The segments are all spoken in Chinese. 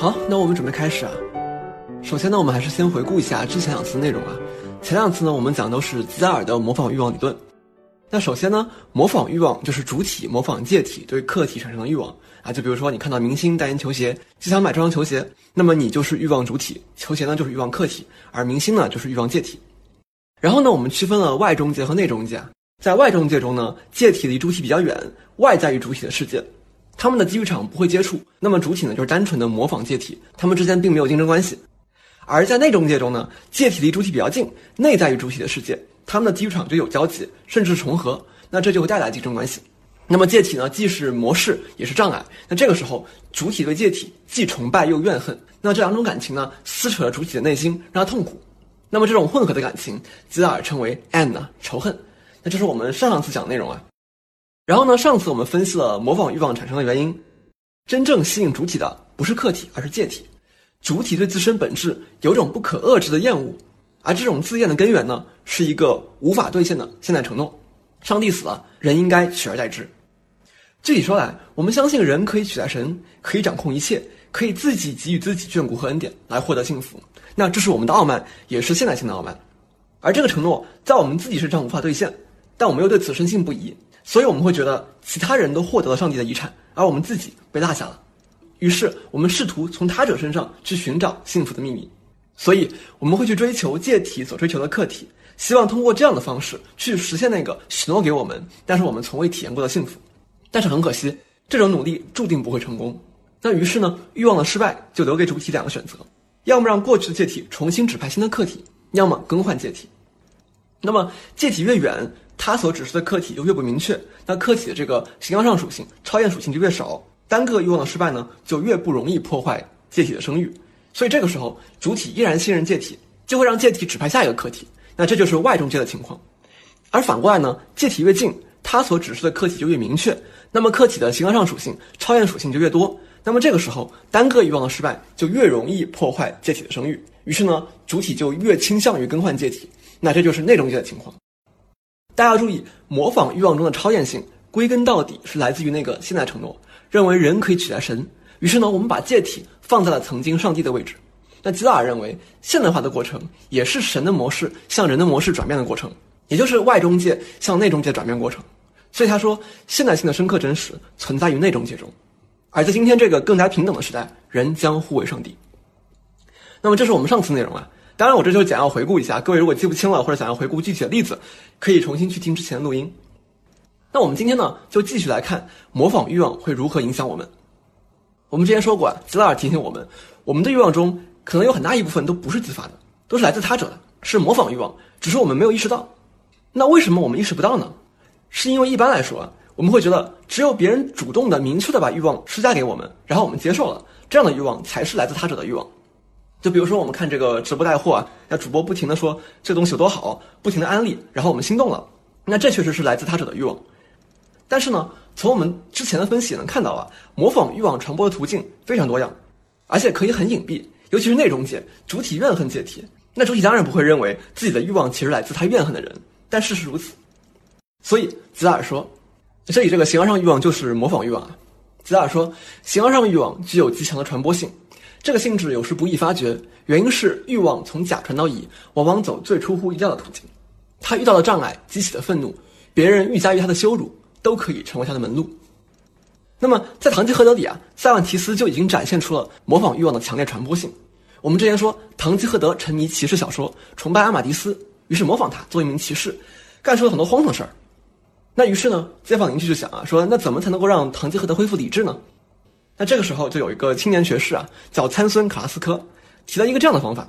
好，那我们准备开始啊。首先呢，我们还是先回顾一下之前两次内容啊。前两次呢，我们讲都是吉达尔的模仿欲望理论。那首先呢，模仿欲望就是主体模仿介体对客体产生的欲望啊。就比如说，你看到明星代言球鞋，就想买这双球鞋，那么你就是欲望主体，球鞋呢就是欲望客体，而明星呢就是欲望介体。然后呢，我们区分了外中介和内中介。在外中介中呢，介体离主体比较远，外在于主体的世界，他们的机遇场不会接触。那么主体呢就是单纯的模仿介体，他们之间并没有竞争关系。而在内中介中呢，介体离主体比较近，内在于主体的世界，他们的基础场就有交集，甚至重合，那这就会带来竞争关系。那么介体呢，既是模式，也是障碍。那这个时候，主体对介体既崇拜又怨恨，那这两种感情呢，撕扯了主体的内心，让他痛苦。那么这种混合的感情，吉达尔称为 “an” 呢，仇恨。那这是我们上上次讲的内容啊。然后呢，上次我们分析了模仿欲望产生的原因，真正吸引主体的不是客体，而是介体。主体对自身本质有种不可遏制的厌恶，而这种自厌的根源呢，是一个无法兑现的现代承诺：上帝死了，人应该取而代之。具体说来，我们相信人可以取代神，可以掌控一切，可以自己给予自己眷顾和恩典来获得幸福。那这是我们的傲慢，也是现代性的傲慢。而这个承诺在我们自己身上无法兑现，但我们又对此深信不疑，所以我们会觉得其他人都获得了上帝的遗产，而我们自己被落下了。于是，我们试图从他者身上去寻找幸福的秘密，所以我们会去追求借体所追求的客体，希望通过这样的方式去实现那个许诺给我们，但是我们从未体验过的幸福。但是很可惜，这种努力注定不会成功。那于是呢，欲望的失败就留给主体两个选择：要么让过去的借体重新指派新的客体，要么更换借体。那么借体越远，它所指示的客体就越不明确，那客体的这个形象上属性、超验属性就越少。单个欲望的失败呢，就越不容易破坏介体的声誉，所以这个时候主体依然信任介体，就会让介体指派下一个客体，那这就是外中介的情况。而反过来呢，介体越近，它所指示的客体就越明确，那么客体的形而上属性、超验属性就越多，那么这个时候单个欲望的失败就越容易破坏介体的声誉，于是呢，主体就越倾向于更换介体，那这就是内中介的情况。大家要注意，模仿欲望中的超验性，归根到底是来自于那个现代承诺。认为人可以取代神，于是呢，我们把界体放在了曾经上帝的位置。那吉达尔认为，现代化的过程也是神的模式向人的模式转变的过程，也就是外中介向内中介转变过程。所以他说，现代性的深刻真实存在于内中介中。而在今天这个更加平等的时代，人将互为上帝。那么这是我们上次内容啊。当然，我这就简要回顾一下。各位如果记不清了，或者想要回顾具体的例子，可以重新去听之前的录音。那我们今天呢，就继续来看模仿欲望会如何影响我们。我们之前说过，吉拉尔提醒我们，我们的欲望中可能有很大一部分都不是自发的，都是来自他者的，是模仿欲望，只是我们没有意识到。那为什么我们意识不到呢？是因为一般来说，我们会觉得只有别人主动的、明确的把欲望施加给我们，然后我们接受了，这样的欲望才是来自他者的欲望。就比如说我们看这个直播带货啊，那主播不停的说这东西有多好，不停的安利，然后我们心动了，那这确实是来自他者的欲望。但是呢，从我们之前的分析也能看到啊，模仿欲望传播的途径非常多样，而且可以很隐蔽，尤其是内中介，主体怨恨介体，那主体当然不会认为自己的欲望其实来自他怨恨的人，但事实如此。所以吉达尔说，这里这个形而上欲望就是模仿欲望啊。吉达尔说，形而上欲望具有极强的传播性，这个性质有时不易发觉，原因是欲望从甲传到乙，往往走最出乎意料的途径，他遇到的障碍激起的愤怒，别人愈加于他的羞辱。都可以成为他的门路。那么，在《堂吉诃德》里啊，塞万提斯就已经展现出了模仿欲望的强烈传播性。我们之前说，堂吉诃德沉迷骑士小说，崇拜阿马迪斯，于是模仿他做一名骑士，干出了很多荒唐事儿。那于是呢，街坊邻居就想啊，说那怎么才能够让堂吉诃德恢复理智呢？那这个时候就有一个青年学士啊，叫参孙·卡拉斯科，提了一个这样的方法。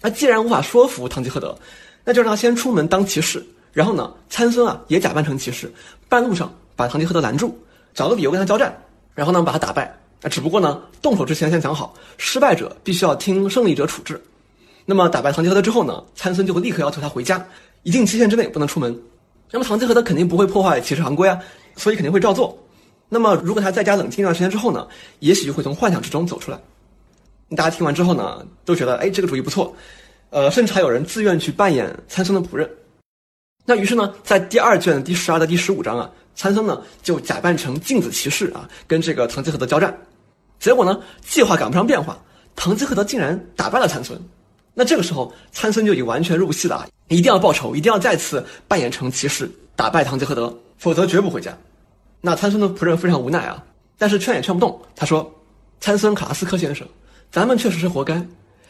那既然无法说服堂吉诃德，那就让他先出门当骑士。然后呢，参孙啊也假扮成骑士，半路上把堂吉诃德拦住，找个理由跟他交战，然后呢把他打败。啊，只不过呢，动手之前先讲好，失败者必须要听胜利者处置。那么打败堂吉诃德之后呢，参孙就会立刻要求他回家，一定期限之内不能出门。那么堂吉诃德肯定不会破坏骑士行规啊，所以肯定会照做。那么如果他在家冷静一段时间之后呢，也许就会从幻想之中走出来。大家听完之后呢，都觉得哎这个主意不错，呃，甚至还有人自愿去扮演参孙的仆人。那于是呢，在第二卷第十二到第十五章啊，参孙呢就假扮成镜子骑士啊，跟这个唐吉诃德交战。结果呢，计划赶不上变化，唐吉诃德竟然打败了参孙。那这个时候，参孙就已经完全入戏了啊，一定要报仇，一定要再次扮演成骑士打败唐吉诃德，否则绝不回家。那参孙的仆人非常无奈啊，但是劝也劝不动。他说：“参孙卡拉斯科先生，咱们确实是活该，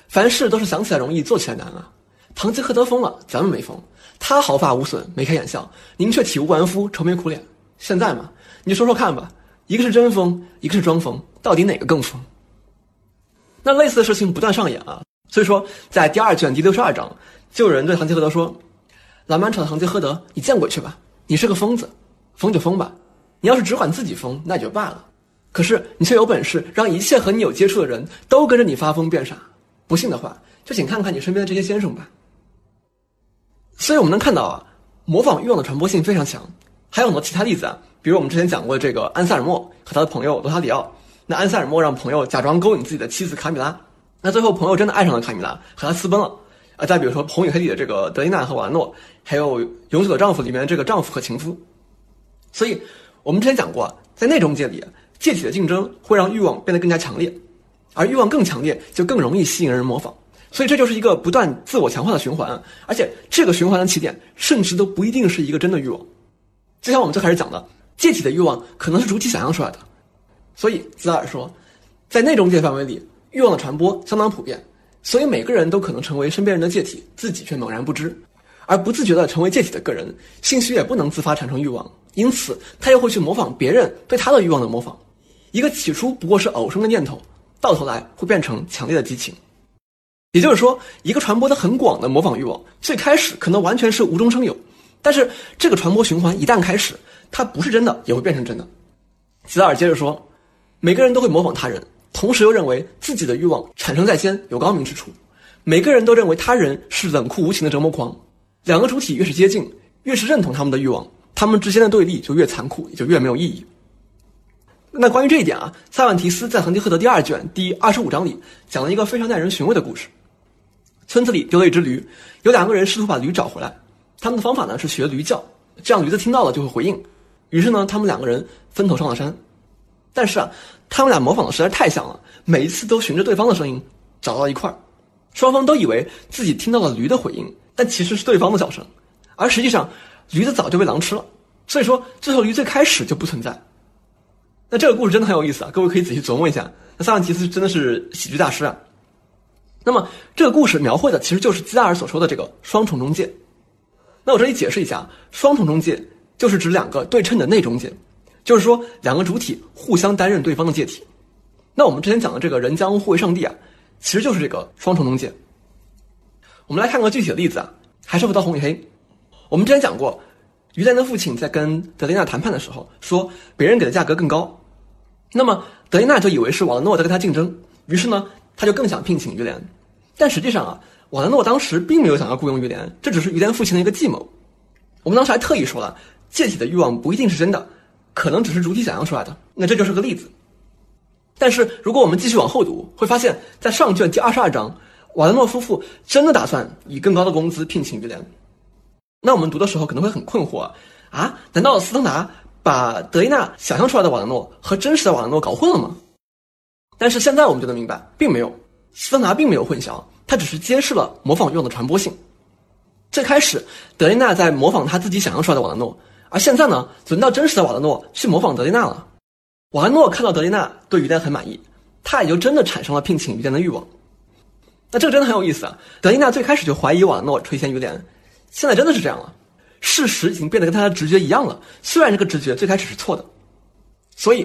凡事都是想起来容易，做起来难啊。堂吉诃德疯了，咱们没疯，他毫发无损，眉开眼笑，您却体无完肤，愁眉苦脸。现在嘛，你说说看吧，一个是真疯，一个是装疯，到底哪个更疯？”那类似的事情不断上演啊，所以说在第二卷第六十二章，就有人对堂吉诃德说：“老满丑的堂吉诃德，你见鬼去吧！你是个疯子，疯就疯吧。”你要是只管自己疯，那也就罢了。可是你却有本事让一切和你有接触的人都跟着你发疯变傻。不信的话，就请看看你身边的这些先生吧。所以我们能看到啊，模仿欲望的传播性非常强。还有很多其他例子啊，比如我们之前讲过的这个安塞尔莫和他的朋友罗塔里奥。那安塞尔莫让朋友假装勾引自己的妻子卡米拉，那最后朋友真的爱上了卡米拉，和他私奔了。啊，再比如说《红与黑》里的这个德丽娜和瓦诺，还有《永久的丈夫》里面的这个丈夫和情夫。所以。我们之前讲过，在内中界里，借体的竞争会让欲望变得更加强烈，而欲望更强烈，就更容易吸引人模仿。所以这就是一个不断自我强化的循环，而且这个循环的起点，甚至都不一定是一个真的欲望。就像我们最开始讲的，借体的欲望可能是主体想象出来的。所以兹尔说，在内中界范围里，欲望的传播相当普遍，所以每个人都可能成为身边人的借体，自己却猛然不知。而不自觉地成为借体的个人，兴许也不能自发产生欲望，因此他又会去模仿别人对他的欲望的模仿。一个起初不过是偶生的念头，到头来会变成强烈的激情。也就是说，一个传播的很广的模仿欲望，最开始可能完全是无中生有，但是这个传播循环一旦开始，它不是真的也会变成真的。吉尔接着说，每个人都会模仿他人，同时又认为自己的欲望产生在先，有高明之处。每个人都认为他人是冷酷无情的折磨狂。两个主体越是接近，越是认同他们的欲望，他们之间的对立就越残酷，也就越没有意义。那关于这一点啊，塞万提斯在《堂吉诃德》第二卷第二十五章里讲了一个非常耐人寻味的故事。村子里丢了一只驴，有两个人试图把驴找回来，他们的方法呢是学驴叫，这样驴子听到了就会回应。于是呢，他们两个人分头上了山，但是啊，他们俩模仿的实在太像了，每一次都循着对方的声音找到一块儿，双方都以为自己听到了驴的回应。但其实是对方的叫声，而实际上，驴子早就被狼吃了。所以说，最后驴最开始就不存在。那这个故事真的很有意思啊，各位可以仔细琢磨一下。那萨万提斯真的是喜剧大师啊。那么这个故事描绘的其实就是基达尔所说的这个双重中介。那我这里解释一下，双重中介就是指两个对称的内中介，就是说两个主体互相担任对方的介体。那我们之前讲的这个人将互为上帝啊，其实就是这个双重中介。我们来看个具体的例子啊，还是回到红与黑。我们之前讲过，于连的父亲在跟德丽娜谈判的时候说，别人给的价格更高，那么德丽娜就以为是瓦兰诺在跟他竞争，于是呢，他就更想聘请于连。但实际上啊，瓦兰诺当时并没有想要雇佣于连，这只是于连父亲的一个计谋。我们当时还特意说了，借体的欲望不一定是真的，可能只是主体想象出来的。那这就是个例子。但是如果我们继续往后读，会发现在上卷第二十二章。瓦兰诺夫妇真的打算以更高的工资聘请于连？那我们读的时候可能会很困惑啊？难道斯登达把德伊娜想象出来的瓦兰诺和真实的瓦兰诺搞混了吗？但是现在我们就能明白，并没有，斯登达并没有混淆，他只是揭示了模仿用的传播性。最开始德丽娜在模仿他自己想象出来的瓦兰诺，而现在呢，轮到真实的瓦兰诺去模仿德丽娜了。瓦兰诺看到德丽娜对于丹很满意，他也就真的产生了聘请于丹的欲望。那这个真的很有意思啊！德丽娜最开始就怀疑瓦兰诺垂涎于莲，现在真的是这样了，事实已经变得跟他的直觉一样了。虽然这个直觉最开始是错的，所以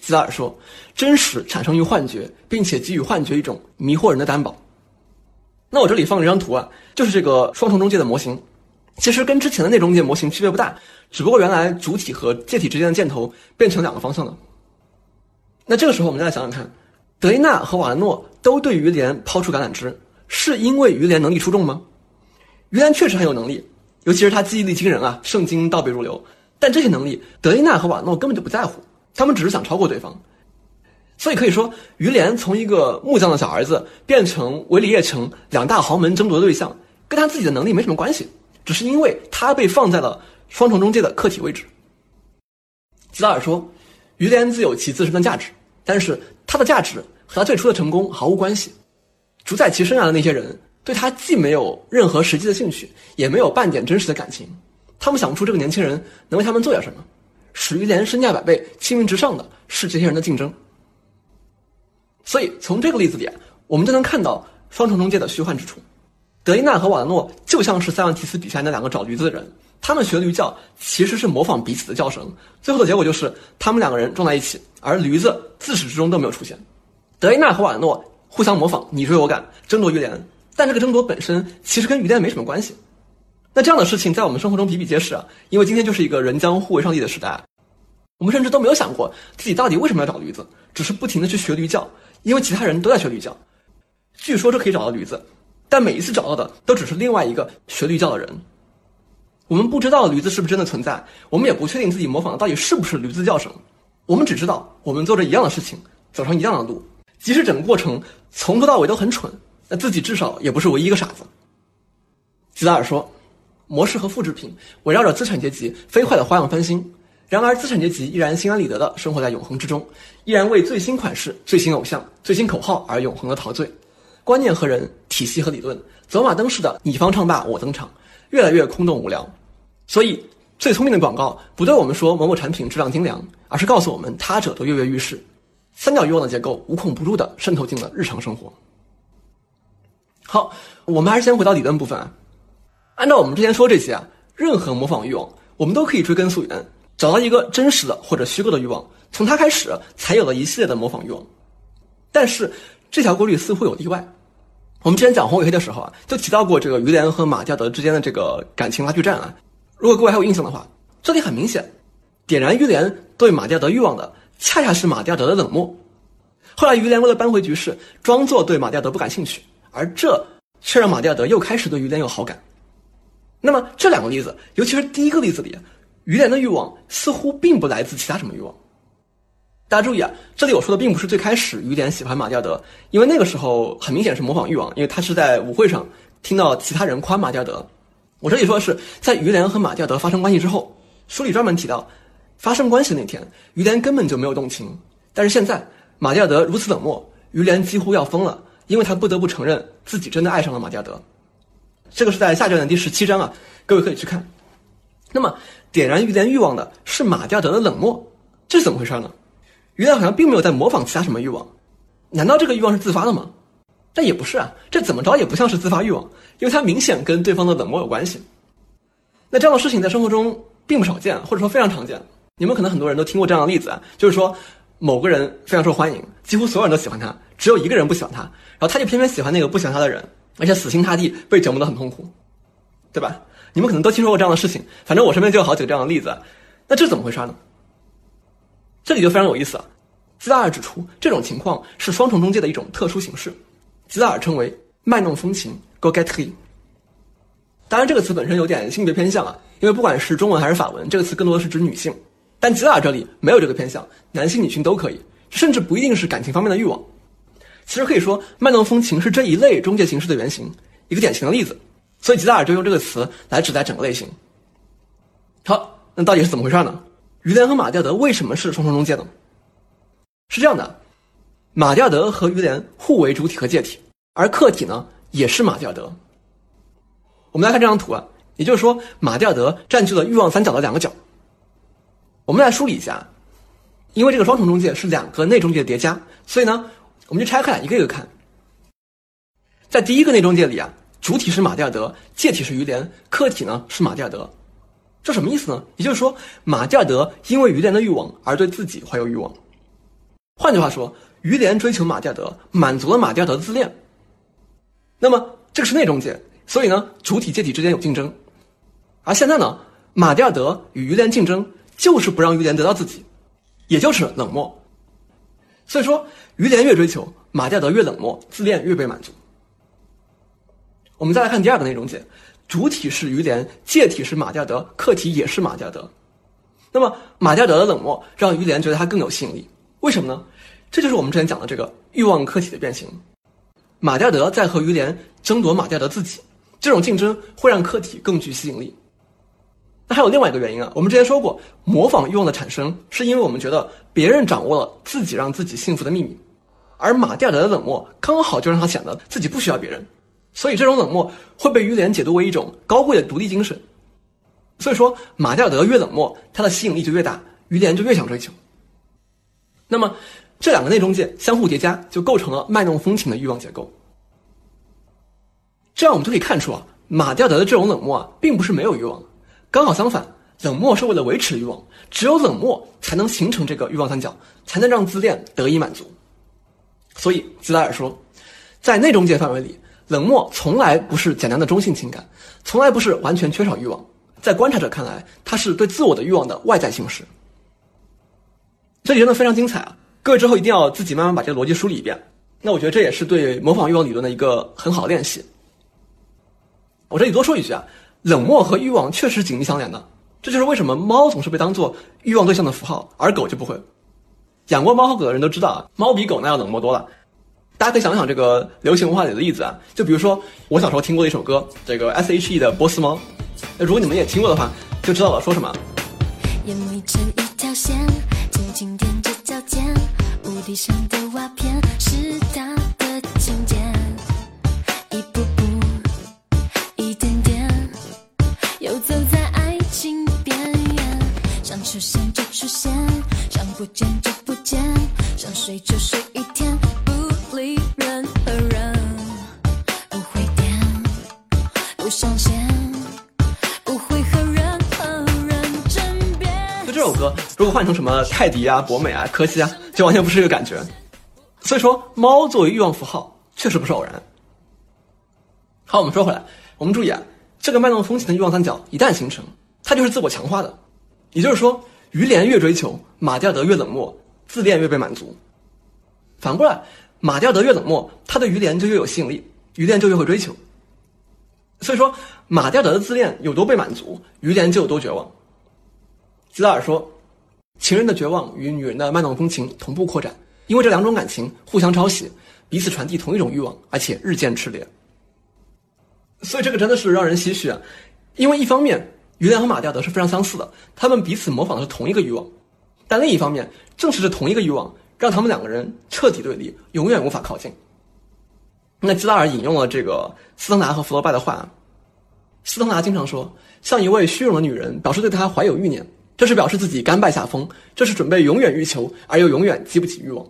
吉达尔说，真实产生于幻觉，并且给予幻觉一种迷惑人的担保。那我这里放了一张图啊，就是这个双重中介的模型，其实跟之前的内中介模型区别不大，只不过原来主体和介体之间的箭头变成两个方向了。那这个时候我们再来想想看。德丽娜和瓦兰诺都对于连抛出橄榄枝，是因为于连能力出众吗？于连确实很有能力，尤其是他记忆力惊人啊，圣经倒背如流。但这些能力，德丽娜和瓦诺根本就不在乎，他们只是想超过对方。所以可以说，于连从一个木匠的小儿子变成维里叶城两大豪门争夺的对象，跟他自己的能力没什么关系，只是因为他被放在了双重中介的客体位置。吉达尔说，于连自有其自身的价值，但是他的价值。和他最初的成功毫无关系，主宰其生涯的那些人，对他既没有任何实际的兴趣，也没有半点真实的感情。他们想不出这个年轻人能为他们做点什么。使于连身价百倍、青云直上的是这些人的竞争。所以从这个例子里，我们就能看到双重中介的虚幻之处。德伊娜和瓦德诺就像是塞万提斯笔下那两个找驴子的人，他们学驴叫其实是模仿彼此的叫声，最后的结果就是他们两个人撞在一起，而驴子自始至终都没有出现。德伊娜和瓦德诺互相模仿，你追我赶，争夺于连，但这个争夺本身其实跟于连没什么关系。那这样的事情在我们生活中比比皆是啊，因为今天就是一个人将互为上帝的时代，我们甚至都没有想过自己到底为什么要找驴子，只是不停的去学驴叫，因为其他人都在学驴叫，据说是可以找到驴子，但每一次找到的都只是另外一个学驴叫的人。我们不知道驴子是不是真的存在，我们也不确定自己模仿的到底是不是驴子叫声，我们只知道我们做着一样的事情，走上一样的路，即使整个过程从头到尾都很蠢，那自己至少也不是唯一一个傻子。吉达尔说。模式和复制品围绕着资产阶级飞快的花样翻新，然而资产阶级依然心安理得的生活在永恒之中，依然为最新款式、最新偶像、最新口号而永恒的陶醉。观念和人、体系和理论，走马灯似的你方唱罢我登场，越来越空洞无聊。所以，最聪明的广告不对我们说某某产品质量精良，而是告诉我们他者都跃跃欲试。三角欲望的结构无孔不入的渗透进了日常生活。好，我们还是先回到理论部分啊。按照我们之前说这些啊，任何模仿欲望，我们都可以追根溯源，找到一个真实的或者虚构的欲望，从它开始，才有了一系列的模仿欲望。但是这条规律似乎有例外。我们之前讲红与黑的时候啊，就提到过这个于连和马加德之间的这个感情拉锯战啊。如果各位还有印象的话，这里很明显，点燃于连对马加德欲望的，恰恰是马加德的冷漠。后来于连为了扳回局势，装作对马加德不感兴趣，而这却让马蒂尔德又开始对于连有好感。那么这两个例子，尤其是第一个例子里，于连的欲望似乎并不来自其他什么欲望。大家注意啊，这里我说的并不是最开始于连喜欢马蒂尔德，因为那个时候很明显是模仿欲望，因为他是在舞会上听到其他人夸马蒂尔德。我这里说的是在于连和马蒂尔德发生关系之后，书里专门提到，发生关系那天，于连根本就没有动情，但是现在马蒂尔德如此冷漠，于连几乎要疯了，因为他不得不承认自己真的爱上了马加德。这个是在下卷的第十七章啊，各位可以去看。那么，点燃于连欲望的是马加德的冷漠，这是怎么回事呢？于连好像并没有在模仿其他什么欲望，难道这个欲望是自发的吗？但也不是啊，这怎么着也不像是自发欲望，因为它明显跟对方的冷漠有关系。那这样的事情在生活中并不少见，或者说非常常见。你们可能很多人都听过这样的例子啊，就是说某个人非常受欢迎，几乎所有人都喜欢他，只有一个人不喜欢他，然后他就偏偏喜欢那个不喜欢他的人。而且死心塌地被折磨得很痛苦，对吧？你们可能都听说过这样的事情，反正我身边就有好几个这样的例子。那这怎么回事呢？这里就非常有意思了。吉达尔指出，这种情况是双重中介的一种特殊形式，吉达尔称为卖弄风情 （go get he）。当然，这个词本身有点性别偏向啊，因为不管是中文还是法文，这个词更多的是指女性。但吉达尔这里没有这个偏向，男性女性都可以，甚至不一定是感情方面的欲望。其实可以说，卖弄风情是这一类中介形式的原型，一个典型的例子。所以吉达尔就用这个词来指代整个类型。好，那到底是怎么回事呢？于连和马加德为什么是双重中介呢？是这样的，马加德和于连互为主体和介体，而客体呢也是马加德。我们来看这张图啊，也就是说，马加德占据了欲望三角的两个角。我们来梳理一下，因为这个双重中介是两个内中介的叠加，所以呢。我们就拆开来一个一个看，在第一个内中介里啊，主体是马蒂尔德，介体是于连，客体呢是马蒂尔德，这什么意思呢？也就是说，马蒂尔德因为于连的欲望而对自己怀有欲望。换句话说，于连追求马蒂尔德，满足了马蒂尔德的自恋。那么这个是内中介，所以呢，主体介体之间有竞争。而现在呢，马蒂尔德与于连竞争，就是不让于连得到自己，也就是冷漠。所以说，于连越追求，马加德越冷漠，自恋越被满足。我们再来看第二个内容解，主体是于连，介体是马加德，客体也是马加德。那么马加德的冷漠让于连觉得他更有吸引力，为什么呢？这就是我们之前讲的这个欲望客体的变形。马加德在和于连争夺马加德自己，这种竞争会让客体更具吸引力。那还有另外一个原因啊，我们之前说过，模仿欲望的产生是因为我们觉得别人掌握了自己让自己幸福的秘密，而马蒂尔德的冷漠刚好就让他显得自己不需要别人，所以这种冷漠会被于连解读为一种高贵的独立精神。所以说，马蒂尔德越冷漠，他的吸引力就越大，于连就越想追求。那么，这两个内中介相互叠加，就构成了卖弄风情的欲望结构。这样我们就可以看出啊，马蒂尔德的这种冷漠啊，并不是没有欲望，刚好相反，冷漠是为了维持欲望，只有冷漠才能形成这个欲望三角，才能让自恋得以满足。所以，吉拉尔说，在内中介范围里，冷漠从来不是简单的中性情感，从来不是完全缺少欲望。在观察者看来，它是对自我的欲望的外在形式。这里真的非常精彩啊！各位之后一定要自己慢慢把这个逻辑梳理一遍。那我觉得这也是对模仿欲望理论的一个很好的练习。我这里多说一句啊，冷漠和欲望确实紧密相连的。这就是为什么猫总是被当做欲望对象的符号，而狗就不会。养过猫和狗的人都知道啊，猫比狗那要冷漠多了。大家可以想想这个流行文化里的例子啊，就比如说我小时候听过的一首歌，这个 S.H.E 的《波斯猫》。那如果你们也听过的话，就知道我说什么。眼眯成一条线，轻轻踮着脚尖，屋顶上的瓦片是他的琴键，一步步，一点点，游走在爱情边缘，想出现就出现，想不见就间，想睡就睡一天，不理任何人，不会变，不上线。就这首歌，如果换成什么泰迪啊、博美啊、柯西啊，就完全不是一个感觉。所以说，猫作为欲望符号，确实不是偶然。好，我们说回来，我们注意啊，这个脉动风情的欲望三角一旦形成，它就是自我强化的。也就是说，于连越追求，马蒂尔德越冷漠，自恋越被满足。反过来，马蒂尔德越冷漠，他对于连就越有吸引力，于连就越会追求。所以说，马蒂尔德的自恋有多被满足，于连就有多绝望。吉拉尔说：“情人的绝望与女人的卖弄风情同步扩展，因为这两种感情互相抄袭，彼此传递同一种欲望，而且日渐炽烈。所以这个真的是让人唏嘘啊！因为一方面，于连和马蒂尔德是非常相似的，他们彼此模仿的是同一个欲望；但另一方面，正是这同一个欲望，让他们两个人彻底对立，永远无法靠近。”那吉拉尔引用了这个斯登达和弗罗拜的话，斯登达经常说：“向一位虚荣的女人，表示对他怀有欲念。”这是表示自己甘拜下风，这是准备永远欲求而又永远激不起欲望。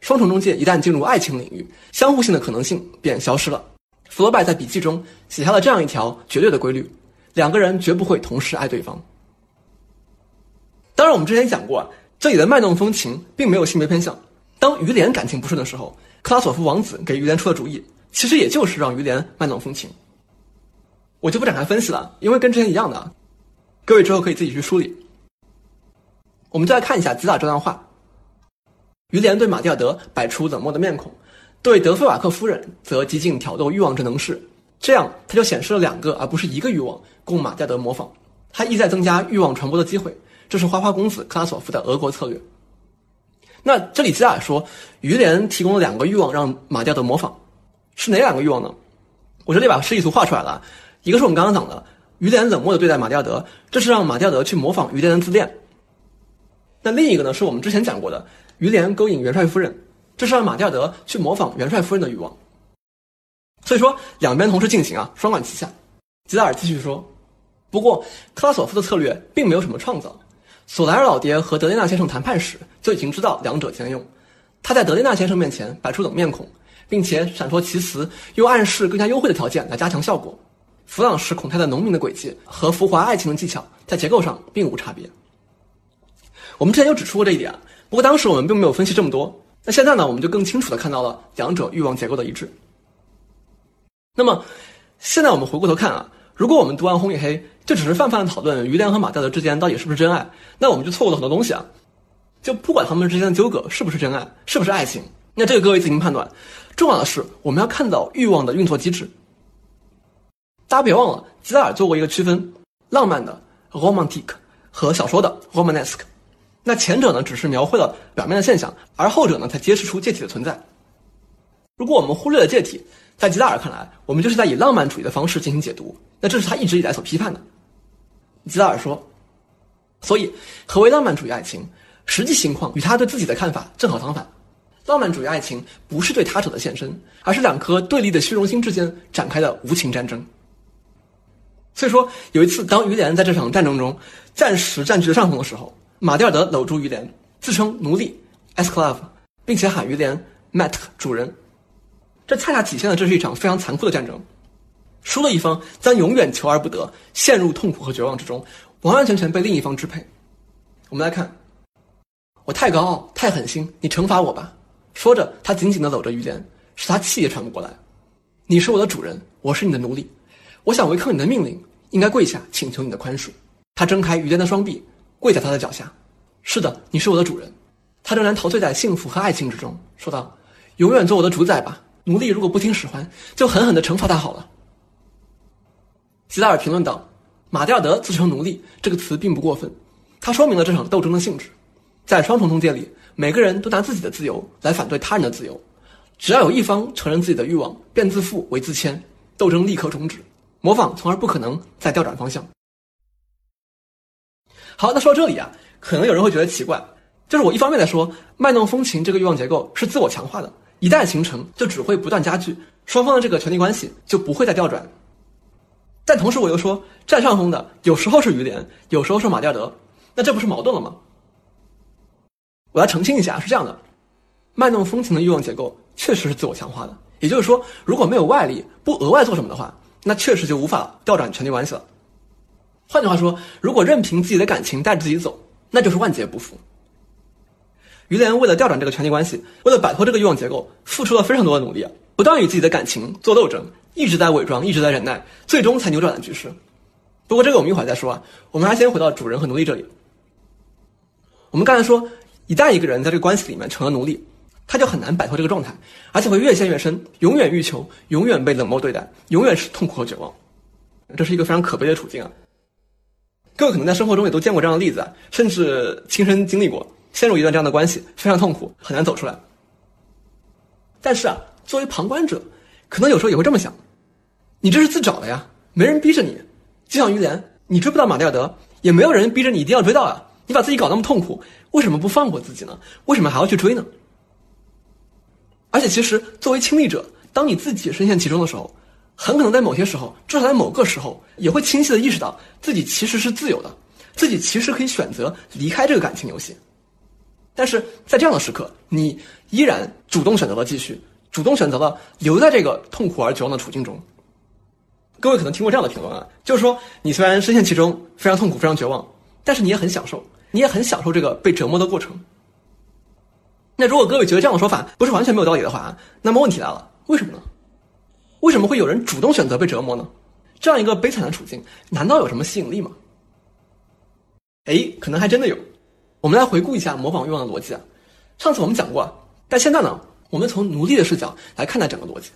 双重中介一旦进入爱情领域，相互性的可能性便消失了。弗罗拜在笔记中写下了这样一条绝对的规律：两个人绝不会同时爱对方。当然，我们之前讲过，这里的卖弄风情并没有性别偏向。当于连感情不顺的时候，克拉索夫王子给于连出的主意，其实也就是让于连卖弄风情。我就不展开分析了，因为跟之前一样的，各位之后可以自己去梳理。我们再来看一下吉拉这段话。于连对马蒂尔德摆出冷漠的面孔，对德菲瓦克夫人则极尽挑逗欲望之能事。这样，他就显示了两个而不是一个欲望供马蒂尔德模仿。他意在增加欲望传播的机会，这是花花公子克拉索夫的俄国策略。那这里吉拉说，于连提供了两个欲望让马蒂亚德模仿，是哪两个欲望呢？我这里把示意图画出来了。一个是我们刚刚讲的，于连冷漠的对待马蒂亚德，这是让马蒂亚德去模仿于连的自恋。那另一个呢，是我们之前讲过的，于连勾引元帅夫人，这是让马蒂亚德去模仿元帅夫人的欲望。所以说，两边同时进行啊，双管齐下。吉达尔继续说，不过克拉索夫的策略并没有什么创造，索莱尔老爹和德雷纳先生谈判时就已经知道两者兼用。他在德雷纳先生面前摆出冷面孔，并且闪烁其词，用暗示更加优惠的条件来加强效果。弗朗什孔泰的农民的诡计和浮华爱情的技巧在结构上并无差别。我们之前就指出过这一点，不过当时我们并没有分析这么多。那现在呢，我们就更清楚的看到了两者欲望结构的一致。那么，现在我们回过头看啊，如果我们读完《红与黑》，就只是泛泛的讨论于连和马蒂尔德之间到底是不是真爱，那我们就错过了很多东西啊。就不管他们之间的纠葛是不是真爱，是不是爱情，那这个各位自行判断。重要的是，我们要看到欲望的运作机制。大家别忘了，吉拉尔做过一个区分：浪漫的 （romantic） 和小说的 （romanesque）。那前者呢，只是描绘了表面的现象，而后者呢，才揭示出介体的存在。如果我们忽略了介体，在吉拉尔看来，我们就是在以浪漫主义的方式进行解读。那这是他一直以来所批判的。吉拉尔说：“所以，何为浪漫主义爱情？实际情况与他对自己的看法正好相反。浪漫主义爱情不是对他者的献身，而是两颗对立的虚荣心之间展开的无情战争。所以说，有一次，当于连在这场战争中暂时占据了上风的时候，马蒂尔德搂住于连，自称奴隶 （esclave），并且喊于连 “mat” 主人。这恰恰体现了这是一场非常残酷的战争。输了一方将永远求而不得，陷入痛苦和绝望之中，完完全全被另一方支配。我们来看，我太高傲，太狠心，你惩罚我吧。说着，他紧紧地搂着于连，使他气也喘不过来。你是我的主人，我是你的奴隶。我想违抗你的命令，应该跪下请求你的宽恕。他睁开于连的双臂，跪在他的脚下。是的，你是我的主人。他仍然陶醉在幸福和爱情之中，说道：“永远做我的主宰吧。奴隶如果不听使唤，就狠狠地惩罚他好了。”吉达尔评论道：“马蒂尔德自称奴隶这个词并不过分，它说明了这场斗争的性质。在双重中介里，每个人都拿自己的自由来反对他人的自由。只要有一方承认自己的欲望，便自负为自谦，斗争立刻终止。”模仿从而不可能再调转方向。好，那说到这里啊，可能有人会觉得奇怪，就是我一方面在说卖弄风情这个欲望结构是自我强化的，一旦形成就只会不断加剧，双方的这个权力关系就不会再调转。但同时我又说占上风的有时候是于连，有时候是马蒂尔德，那这不是矛盾了吗？我要澄清一下，是这样的，卖弄风情的欲望结构确实是自我强化的，也就是说，如果没有外力，不额外做什么的话。那确实就无法调转权力关系了。换句话说，如果任凭自己的感情带着自己走，那就是万劫不复。于连为了调转这个权力关系，为了摆脱这个欲望结构，付出了非常多的努力，不断与自己的感情做斗争，一直在伪装，一直在忍耐，最终才扭转了局势。不过这个我们一会儿再说啊，我们还先回到主人和奴隶这里。我们刚才说，一旦一个人在这个关系里面成了奴隶。他就很难摆脱这个状态，而且会越陷越深，永远欲求，永远被冷漠对待，永远是痛苦和绝望。这是一个非常可悲的处境啊！各位可能在生活中也都见过这样的例子啊，甚至亲身经历过，陷入一段这样的关系，非常痛苦，很难走出来。但是啊，作为旁观者，可能有时候也会这么想：你这是自找的呀，没人逼着你。就像于连，你追不到马蒂尔德，也没有人逼着你一定要追到啊！你把自己搞那么痛苦，为什么不放过自己呢？为什么还要去追呢？而且，其实作为亲历者，当你自己深陷其中的时候，很可能在某些时候，至少在某个时候，也会清晰的意识到自己其实是自由的，自己其实可以选择离开这个感情游戏。但是在这样的时刻，你依然主动选择了继续，主动选择了留在这个痛苦而绝望的处境中。各位可能听过这样的评论啊，就是说你虽然深陷其中，非常痛苦，非常绝望，但是你也很享受，你也很享受这个被折磨的过程。那如果各位觉得这样的说法不是完全没有道理的话，那么问题来了，为什么呢？为什么会有人主动选择被折磨呢？这样一个悲惨的处境，难道有什么吸引力吗？哎，可能还真的有。我们来回顾一下模仿欲望的逻辑啊。上次我们讲过，但现在呢，我们从奴隶的视角来看待整个逻辑。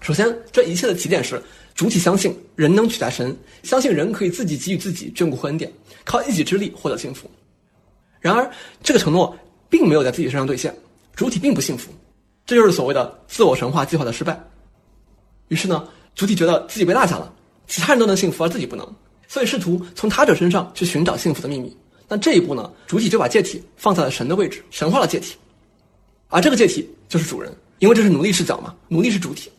首先，这一切的起点是主体相信人能取代神，相信人可以自己给予自己眷顾和恩典，靠一己之力获得幸福。然而，这个承诺。并没有在自己身上兑现，主体并不幸福，这就是所谓的自我神话计划的失败。于是呢，主体觉得自己被落下了，其他人都能幸福，而自己不能，所以试图从他者身上去寻找幸福的秘密。那这一步呢，主体就把借体放在了神的位置，神化了借体，而这个借体就是主人，因为这是奴隶视角嘛，奴隶是主体。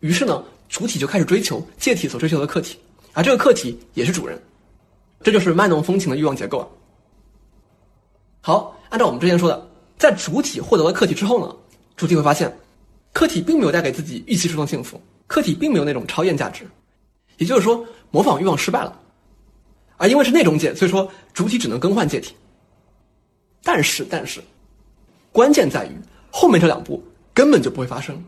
于是呢，主体就开始追求借体所追求的客体，而这个客体也是主人，这就是卖弄风情的欲望结构啊。好，按照我们之前说的，在主体获得了客体之后呢，主体会发现，客体并没有带给自己预期中的幸福，客体并没有那种超验价值，也就是说，模仿欲望失败了。而因为是内中介，所以说主体只能更换介体。但是，但是，关键在于后面这两步根本就不会发生，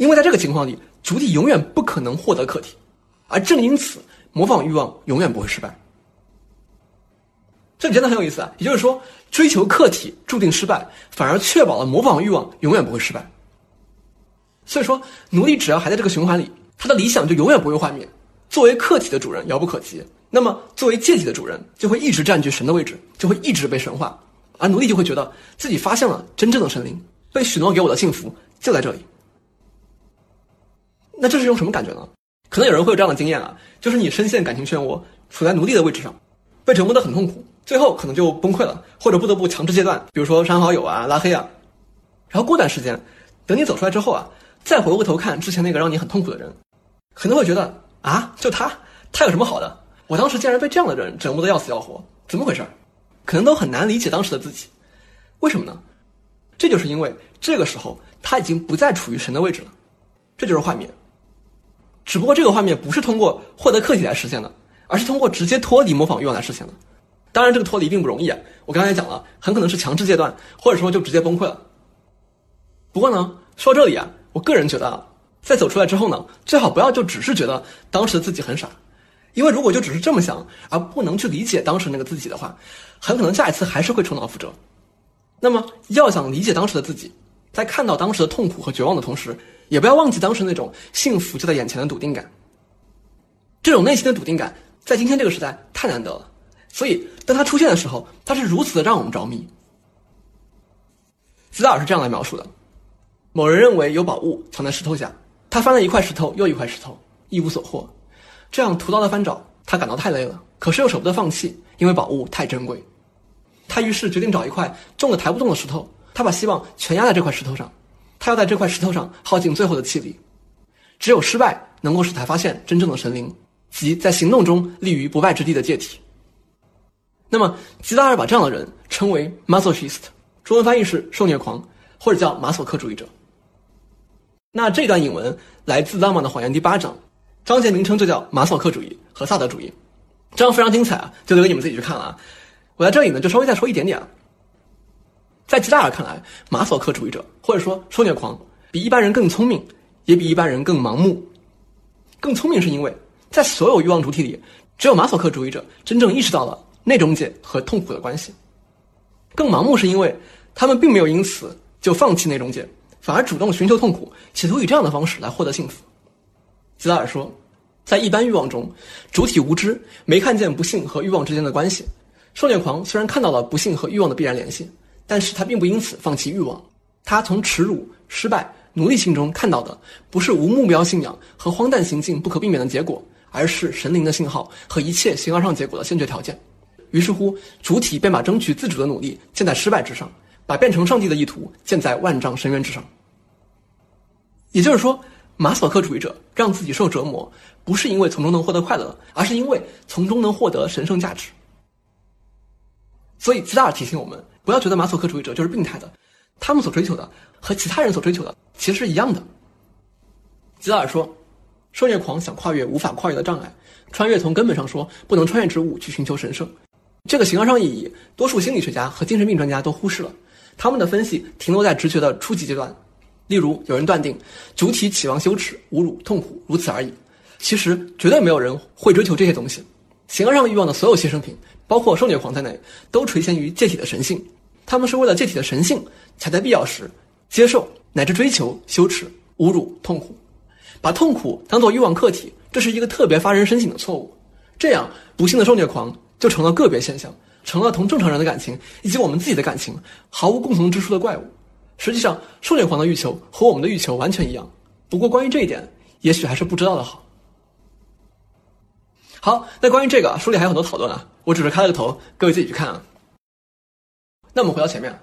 因为在这个情况里，主体永远不可能获得客体，而正因此，模仿欲望永远不会失败。这里真的很有意思啊！也就是说，追求客体注定失败，反而确保了模仿欲望永远不会失败。所以说，奴隶只要还在这个循环里，他的理想就永远不会幻灭。作为客体的主人遥不可及，那么作为借体的主人就会一直占据神的位置，就会一直被神化，而奴隶就会觉得自己发现了真正的神灵，被许诺给我的幸福就在这里。那这是一种什么感觉呢？可能有人会有这样的经验啊，就是你深陷感情漩涡，处在奴隶的位置上，被折磨得很痛苦。最后可能就崩溃了，或者不得不强制戒断，比如说删好友啊、拉黑啊。然后过段时间，等你走出来之后啊，再回过头看之前那个让你很痛苦的人，可能会觉得啊，就他，他有什么好的？我当时竟然被这样的人折磨的要死要活，怎么回事？可能都很难理解当时的自己，为什么呢？这就是因为这个时候他已经不再处于神的位置了，这就是幻灭。只不过这个画面不是通过获得客体来实现的，而是通过直接脱离模仿欲望来实现的。当然，这个脱离并不容易！我刚才讲了，很可能是强制戒断，或者说就直接崩溃了。不过呢，说到这里啊，我个人觉得啊，在走出来之后呢，最好不要就只是觉得当时的自己很傻，因为如果就只是这么想，而不能去理解当时那个自己的话，很可能下一次还是会重蹈覆辙。那么，要想理解当时的自己，在看到当时的痛苦和绝望的同时，也不要忘记当时那种幸福就在眼前的笃定感。这种内心的笃定感，在今天这个时代太难得了。所以，当它出现的时候，它是如此的让我们着迷。吉达尔是这样来描述的：某人认为有宝物藏在石头下，他翻了一块石头又一块石头，一无所获。这样徒劳的翻找，他感到太累了，可是又舍不得放弃，因为宝物太珍贵。他于是决定找一块重的抬不动的石头，他把希望全压在这块石头上，他要在这块石头上耗尽最后的气力。只有失败能够使他发现真正的神灵，即在行动中立于不败之地的界体。那么，吉达尔把这样的人称为 masochist，中文翻译是受虐狂，或者叫马索克主义者。那这段引文来自《浪漫的谎言》第八章，章节名称就叫马索克主义和萨德主义，这样非常精彩啊，就留给你们自己去看了啊。我在这里呢，就稍微再说一点点啊。在吉达尔看来，马索克主义者或者说受虐狂比一般人更聪明，也比一般人更盲目。更聪明是因为在所有欲望主体里，只有马索克主义者真正意识到了。内中界和痛苦的关系，更盲目是因为他们并没有因此就放弃内中界，反而主动寻求痛苦，企图以这样的方式来获得幸福。吉达尔说，在一般欲望中，主体无知，没看见不幸和欲望之间的关系。受虐狂虽然看到了不幸和欲望的必然联系，但是他并不因此放弃欲望。他从耻辱、失败、奴隶性中看到的，不是无目标信仰和荒诞行径不可避免的结果，而是神灵的信号和一切形而上结果的先决条件。于是乎，主体便把争取自主的努力建在失败之上，把变成上帝的意图建在万丈深渊之上。也就是说，马索克主义者让自己受折磨，不是因为从中能获得快乐，而是因为从中能获得神圣价值。所以，吉达尔提醒我们，不要觉得马索克主义者就是病态的，他们所追求的和其他人所追求的其实是一样的。吉拉尔说，受虐狂想跨越无法跨越的障碍，穿越从根本上说不能穿越之物去寻求神圣。这个形而上意义，多数心理学家和精神病专家都忽视了。他们的分析停留在直觉的初级阶段。例如，有人断定主体期望羞耻、侮辱、痛苦，如此而已。其实，绝对没有人会追求这些东西。形而上欲望的所有牺牲品，包括受虐狂在内，都垂涎于借体的神性。他们是为了借体的神性，才在必要时接受乃至追求羞耻、侮辱、痛苦，把痛苦当做欲望客体，这是一个特别发人深省的错误。这样，不幸的受虐狂。就成了个别现象，成了同正常人的感情以及我们自己的感情毫无共同之处的怪物。实际上，受虐狂的欲求和我们的欲求完全一样。不过，关于这一点，也许还是不知道的好。好，那关于这个书里还有很多讨论啊，我只是开了个头，各位自己去看啊。那我们回到前面，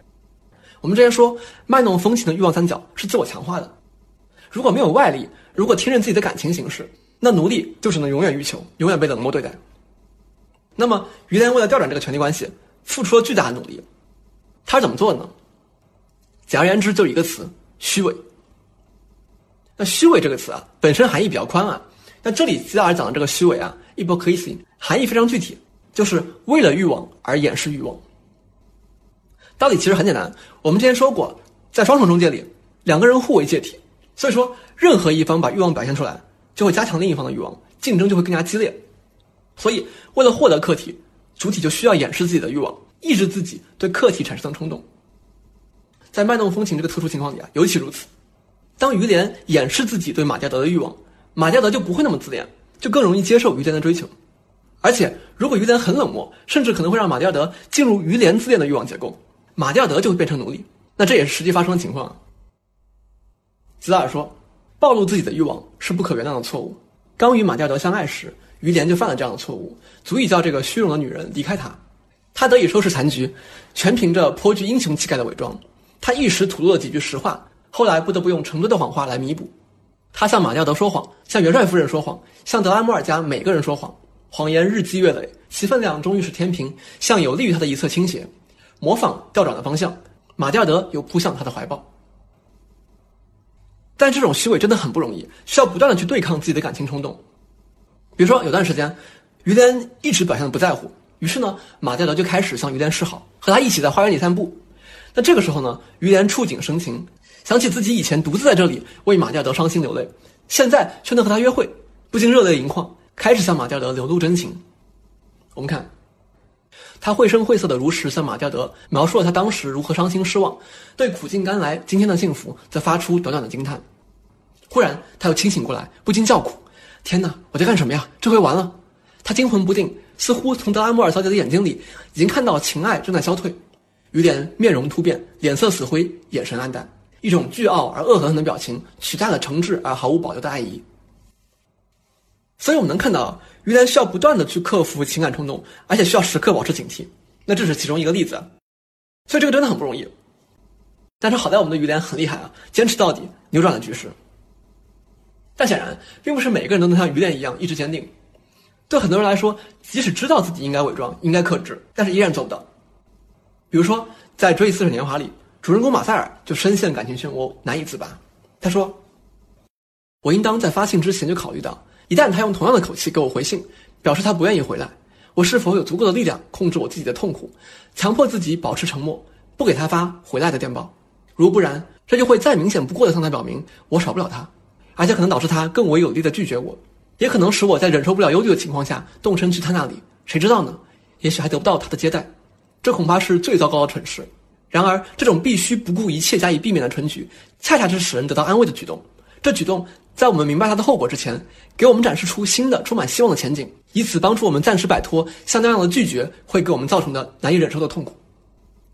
我们之前说卖弄风情的欲望三角是自我强化的。如果没有外力，如果听任自己的感情行事，那奴隶就只能永远欲求，永远被冷漠对待。那么，于连为了调转这个权力关系，付出了巨大的努力。他是怎么做的呢？简而言之，就一个词：虚伪。那虚伪这个词啊，本身含义比较宽啊。那这里吉达尔讲的这个虚伪啊，hypocrisy，含义非常具体，就是为了欲望而掩饰欲望。道理其实很简单，我们之前说过，在双重中介里，两个人互为介体，所以说任何一方把欲望表现出来，就会加强另一方的欲望，竞争就会更加激烈。所以，为了获得客体，主体就需要掩饰自己的欲望，抑制自己对客体产生的冲动。在卖弄风情这个特殊情况里啊，尤其如此。当于连掩饰自己对马加德的欲望，马加德就不会那么自恋，就更容易接受于连的追求。而且，如果于连很冷漠，甚至可能会让马加德进入于连自恋的欲望结构，马加德就会变成奴隶。那这也是实际发生的情况。吉达尔说，暴露自己的欲望是不可原谅的错误。刚与马加德相爱时。于连就犯了这样的错误，足以叫这个虚荣的女人离开他。他得以收拾残局，全凭着颇具英雄气概的伪装。他一时吐露了几句实话，后来不得不用成堆的谎话来弥补。他向马吊德说谎，向元帅夫人说谎，向德拉摩尔家每个人说谎，谎言日积月累，其分量终于是天平向有利于他的一侧倾斜，模仿调转的方向，马吊德又扑向他的怀抱。但这种虚伪真的很不容易，需要不断的去对抗自己的感情冲动。比如说有段时间，于连一直表现的不在乎，于是呢，马吊德就开始向于连示好，和他一起在花园里散步。那这个时候呢，于连触景生情，想起自己以前独自在这里为马吊德伤心流泪，现在却能和他约会，不禁热泪盈眶，开始向马吊德流露真情。我们看，他绘声绘色的如实向马吊德描述了他当时如何伤心失望，对苦尽甘来今天的幸福则发出短短的惊叹。忽然他又清醒过来，不禁叫苦：“天哪，我在干什么呀？这回完了！”他惊魂不定，似乎从德拉莫尔小姐的眼睛里已经看到情爱正在消退。于连面容突变，脸色死灰，眼神黯淡，一种倨傲而恶狠狠的表情取代了诚挚而毫无保留的爱意。所以我们能看到，于连需要不断的去克服情感冲动，而且需要时刻保持警惕。那这是其中一个例子。所以这个真的很不容易。但是好在我们的于连很厉害啊，坚持到底，扭转了局势。但显然，并不是每个人都能像于连一样意志坚定。对很多人来说，即使知道自己应该伪装、应该克制，但是依然做不到。比如说，在《追忆似水年华》里，主人公马塞尔就深陷感情漩涡，难以自拔。他说：“我应当在发信之前就考虑到，一旦他用同样的口气给我回信，表示他不愿意回来，我是否有足够的力量控制我自己的痛苦，强迫自己保持沉默，不给他发回来的电报？如不然，这就会再明显不过的向他表明我少不了他，而且可能导致他更为有力的拒绝我，也可能使我在忍受不了忧虑的情况下动身去他那里。谁知道呢？也许还得不到他的接待。”这恐怕是最糟糕的蠢事。然而，这种必须不顾一切加以避免的蠢举，恰恰是使人得到安慰的举动。这举动在我们明白它的后果之前，给我们展示出新的、充满希望的前景，以此帮助我们暂时摆脱像那样的拒绝会给我们造成的难以忍受的痛苦。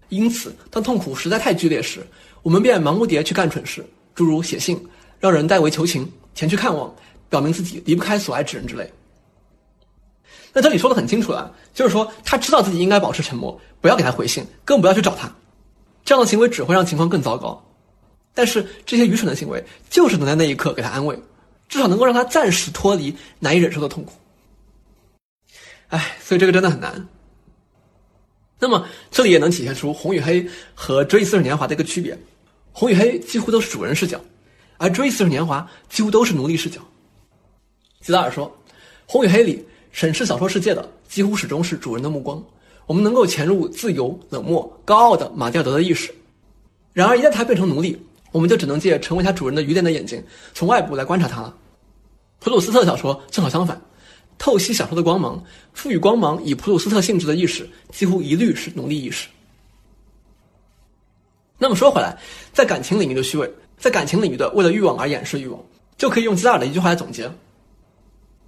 因此，当痛苦实在太剧烈时，我们便盲目地去干蠢事，诸如写信、让人代为求情、前去看望、表明自己离不开所爱之人之类。那这里说的很清楚了，就是说他知道自己应该保持沉默，不要给他回信，更不要去找他。这样的行为只会让情况更糟糕。但是这些愚蠢的行为，就是能在那一刻给他安慰，至少能够让他暂时脱离难以忍受的痛苦。唉，所以这个真的很难。那么这里也能体现出《红与黑》和《追忆似水年华》的一个区别：《红与黑》几乎都是主人视角，而《追忆似水年华》几乎都是奴隶视角。吉达尔说，《红与黑》里。审视小说世界的几乎始终是主人的目光，我们能够潜入自由、冷漠、高傲的马蒂尔德的意识。然而，一旦他变成奴隶，我们就只能借成为他主人的鱼脸的眼睛，从外部来观察他了。普鲁斯特小说正好相反，透析小说的光芒，赋予光芒以普鲁斯特性质的意识，几乎一律是奴隶意识。那么说回来，在感情领域的虚伪，在感情领域的为了欲望而掩饰欲望，就可以用吉达尔的一句话来总结。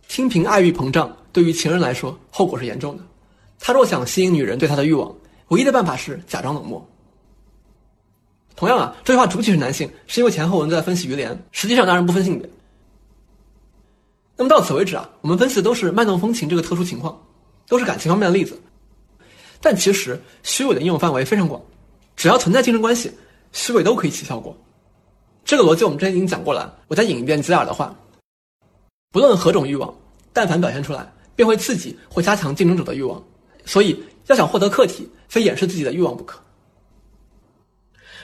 听凭爱欲膨胀，对于情人来说，后果是严重的。他若想吸引女人对他的欲望，唯一的办法是假装冷漠。同样啊，这句话主体是男性，是因为前后文都在分析于连，实际上当然不分性别。那么到此为止啊，我们分析的都是卖弄风情这个特殊情况，都是感情方面的例子。但其实虚伪的应用范围非常广，只要存在竞争关系，虚伪都可以起效果。这个逻辑我们之前已经讲过了，我再引一遍吉尔的话。不论何种欲望，但凡表现出来，便会刺激或加强竞争者的欲望。所以，要想获得客体，非掩饰自己的欲望不可。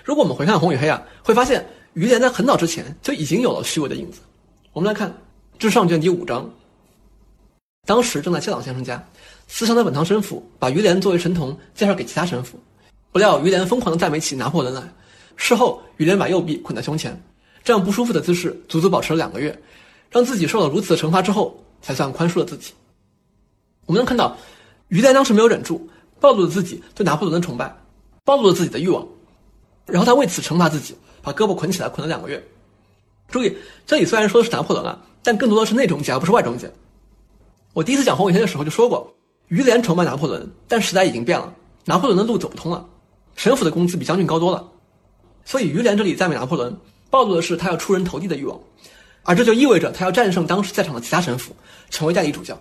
如果我们回看《红与黑》啊，会发现于连在很早之前就已经有了虚伪的影子。我们来看《至上卷》第五章，当时正在谢朗先生家，慈祥的本堂神父把于连作为神童介绍给其他神父，不料于连疯狂的赞美起拿破仑来。事后，于连把右臂捆在胸前，这样不舒服的姿势足足保持了两个月。让自己受了如此的惩罚之后，才算宽恕了自己。我们能看到，于连当时没有忍住，暴露了自己对拿破仑的崇拜，暴露了自己的欲望，然后他为此惩罚自己，把胳膊捆起来捆了两个月。注意，这里虽然说的是拿破仑啊，但更多的是内中介而不是外中介。我第一次讲红雨天的时候就说过，于连崇拜拿破仑，但时代已经变了，拿破仑的路走不通了，神父的工资比将军高多了，所以于连这里赞美拿破仑，暴露的是他要出人头地的欲望。而这就意味着他要战胜当时在场的其他神父，成为代理主教。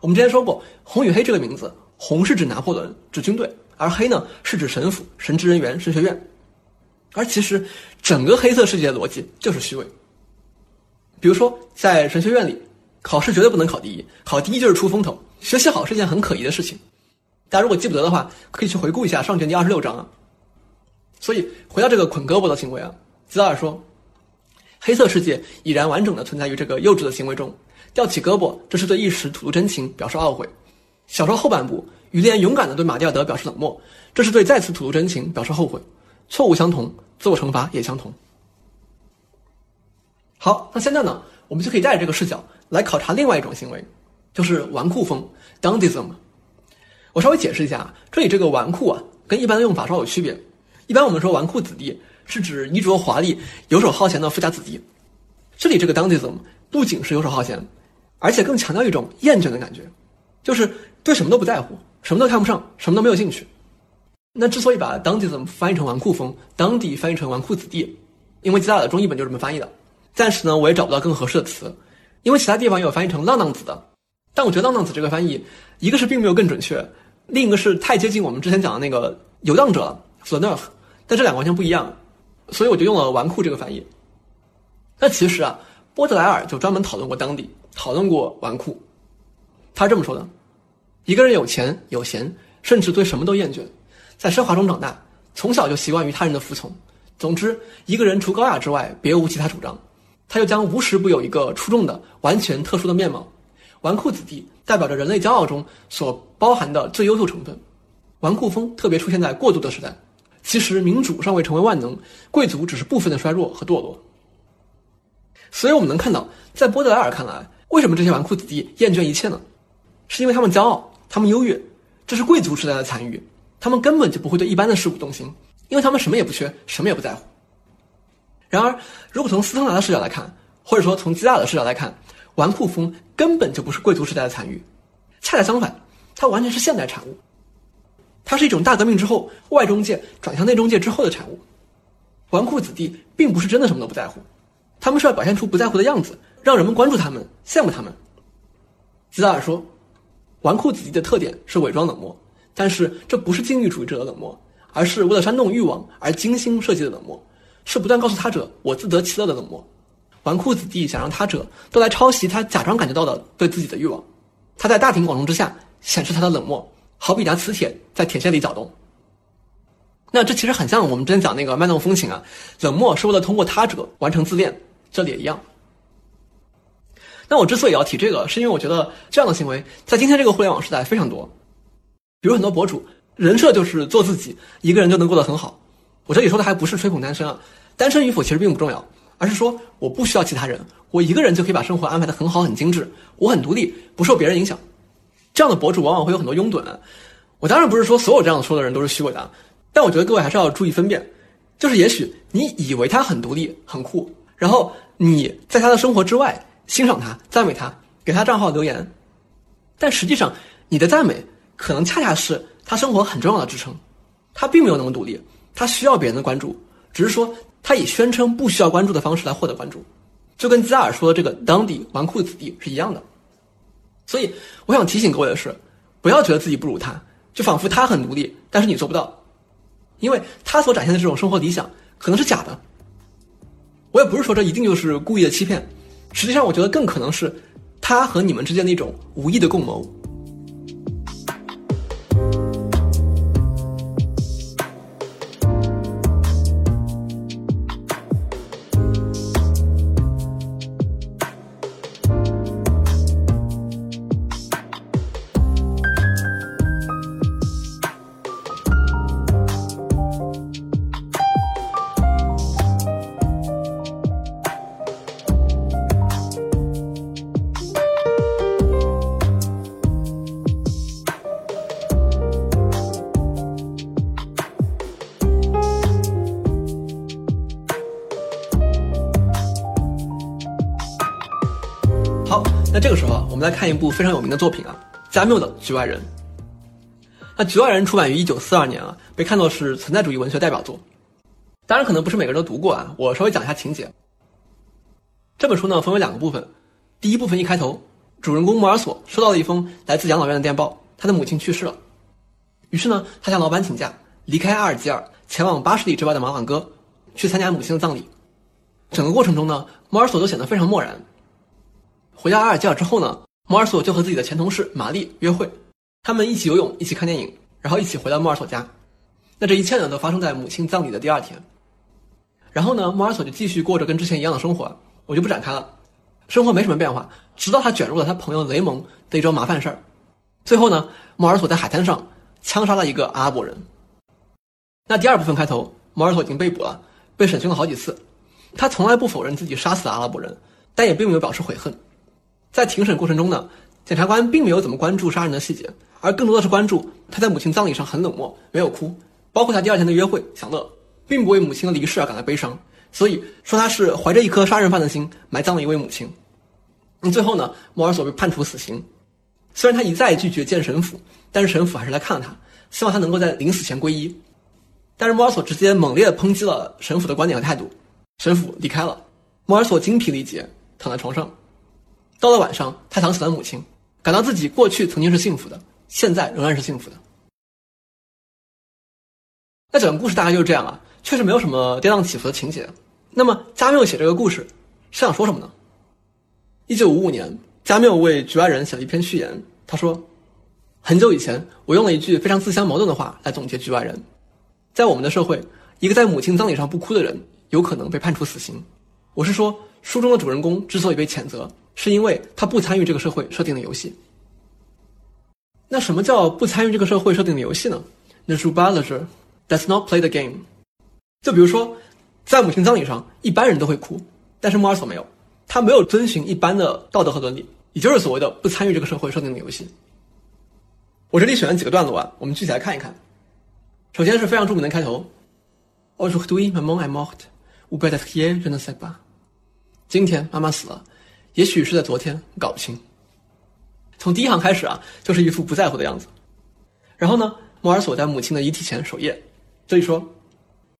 我们之前说过，红与黑这个名字红是指拿破仑，指军队，而黑呢是指神府、神职人员、神学院。而其实整个黑色世界的逻辑就是虚伪。比如说，在神学院里，考试绝对不能考第一，考第一就是出风头。学习好是件很可疑的事情。大家如果记不得的话，可以去回顾一下上卷第二十六章啊。所以回到这个捆胳膊的行为啊，吉达尔说，黑色世界已然完整的存在于这个幼稚的行为中。吊起胳膊，这是对一时吐露真情表示懊悔；小说后半部，于连勇敢的对马蒂尔德表示冷漠，这是对再次吐露真情表示后悔。错误相同，自我惩罚也相同。好，那现在呢，我们就可以带着这个视角来考察另外一种行为，就是纨绔风 （dandism）。我稍微解释一下，这里这个纨绔啊，跟一般的用法稍有区别。一般我们说纨绔子弟是指衣着华丽、游手好闲的富家子弟，这里这个 dandism 不仅是游手好闲，而且更强调一种厌倦的感觉，就是对什么都不在乎，什么都看不上，什么都没有兴趣。那之所以把 Dandyism 翻译成纨绔风，Dandy 翻译成纨绔子弟，因为吉达尔的中译本就这么翻译的。暂时呢，我也找不到更合适的词，因为其他地方也有翻译成浪荡子的，但我觉得浪荡子这个翻译，一个是并没有更准确，另一个是太接近我们之前讲的那个游荡者 f l a n e r 但这两个完全不一样，所以我就用了纨绔这个翻译。那其实啊，波德莱尔就专门讨论过当地，讨论过纨绔，他是这么说的：一个人有钱有闲，甚至对什么都厌倦，在奢华中长大，从小就习惯于他人的服从。总之，一个人除高雅之外，别无其他主张。他又将无时不有一个出众的、完全特殊的面貌。纨绔子弟代表着人类骄傲中所包含的最优秀成分。纨绔风特别出现在过渡的时代。其实民主尚未成为万能，贵族只是部分的衰弱和堕落。所以我们能看到，在波德莱尔看来，为什么这些纨绔子弟厌倦一切呢？是因为他们骄傲，他们优越，这是贵族时代的残余。他们根本就不会对一般的事物动心，因为他们什么也不缺，什么也不在乎。然而，如果从斯通纳的视角来看，或者说从基达尔的视角来看，纨绔风根本就不是贵族时代的残余，恰恰相反，它完全是现代产物。它是一种大革命之后外中介转向内中介之后的产物。纨绔子弟并不是真的什么都不在乎，他们是要表现出不在乎的样子，让人们关注他们、羡慕他们。吉达尔说，纨绔子弟的特点是伪装冷漠，但是这不是禁欲主义者的冷漠，而是为了煽动欲望而精心设计的冷漠。是不断告诉他者“我自得其乐”的冷漠，纨绔子弟想让他者都来抄袭他假装感觉到的对自己的欲望。他在大庭广众之下显示他的冷漠，好比拿磁铁在铁线里搅动。那这其实很像我们之前讲那个卖弄风情啊，冷漠是为了通过他者完成自恋，这里也一样。那我之所以要提这个，是因为我觉得这样的行为在今天这个互联网时代非常多，比如很多博主人设就是做自己，一个人就能过得很好。我这里说的还不是吹捧单身啊，单身与否其实并不重要，而是说我不需要其他人，我一个人就可以把生活安排的很好很精致，我很独立，不受别人影响。这样的博主往往会有很多拥趸。我当然不是说所有这样说的人都是虚伪的，但我觉得各位还是要注意分辨，就是也许你以为他很独立很酷，然后你在他的生活之外欣赏他、赞美他、给他账号留言，但实际上你的赞美可能恰恰是他生活很重要的支撑，他并没有那么独立。他需要别人的关注，只是说他以宣称不需要关注的方式来获得关注，就跟基达尔说的这个当地纨绔子弟是一样的。所以我想提醒各位的是，不要觉得自己不如他，就仿佛他很独立，但是你做不到，因为他所展现的这种生活理想可能是假的。我也不是说这一定就是故意的欺骗，实际上我觉得更可能是他和你们之间的一种无意的共谋。来看一部非常有名的作品啊，加缪的《局外人》。那《局外人》出版于一九四二年啊，被看作是存在主义文学代表作。当然，可能不是每个人都读过啊，我稍微讲一下情节。这本书呢，分为两个部分。第一部分一开头，主人公莫尔索收到了一封来自养老院的电报，他的母亲去世了。于是呢，他向老板请假，离开阿尔及尔，前往八十里之外的马朗哥，去参加母亲的葬礼。整个过程中呢，摩尔索都显得非常漠然。回到阿尔及尔之后呢，摩尔索就和自己的前同事玛丽约会，他们一起游泳，一起看电影，然后一起回到莫尔索家。那这一切呢，都发生在母亲葬礼的第二天。然后呢，莫尔索就继续过着跟之前一样的生活，我就不展开了。生活没什么变化，直到他卷入了他朋友雷蒙的一桩麻烦事儿。最后呢，莫尔索在海滩上枪杀了一个阿拉伯人。那第二部分开头，莫尔索已经被捕了，被审讯了好几次。他从来不否认自己杀死了阿拉伯人，但也并没有表示悔恨。在庭审过程中呢，检察官并没有怎么关注杀人的细节，而更多的是关注他在母亲葬礼上很冷漠，没有哭，包括他第二天的约会享乐，并不为母亲的离世而感到悲伤。所以说他是怀着一颗杀人犯的心埋葬了一位母亲。那最后呢，莫尔索被判处死刑。虽然他一再拒绝见神父，但是神父还是来看了他，希望他能够在临死前皈依。但是莫尔索直接猛烈的抨击了神父的观点和态度。神父离开了，莫尔索精疲力竭，躺在床上。到了晚上，他想起了母亲，感到自己过去曾经是幸福的，现在仍然是幸福的。那整个故事大概就是这样啊，确实没有什么跌宕起伏的情节。那么加缪写这个故事是想说什么呢？一九五五年，加缪为《局外人》写了一篇序言，他说：“很久以前，我用了一句非常自相矛盾的话来总结《局外人》，在我们的社会，一个在母亲葬礼上不哭的人。”有可能被判处死刑。我是说，书中的主人公之所以被谴责，是因为他不参与这个社会设定的游戏。那什么叫不参与这个社会设定的游戏呢？The r u b a l a g e r does not play the game。就比如说，在母亲葬礼上，一般人都会哭，但是莫尔索没有，他没有遵循一般的道德和伦理，也就是所谓的不参与这个社会设定的游戏。我这里选了几个段落啊，我们具体来看一看。首先是非常著名的开头：Aujourd'hui, maman est morte。我不要再提，真的塞吧。今天妈妈死了，也许是在昨天，搞不清。从第一行开始啊，就是一副不在乎的样子。然后呢，莫尔索在母亲的遗体前守夜。这里说，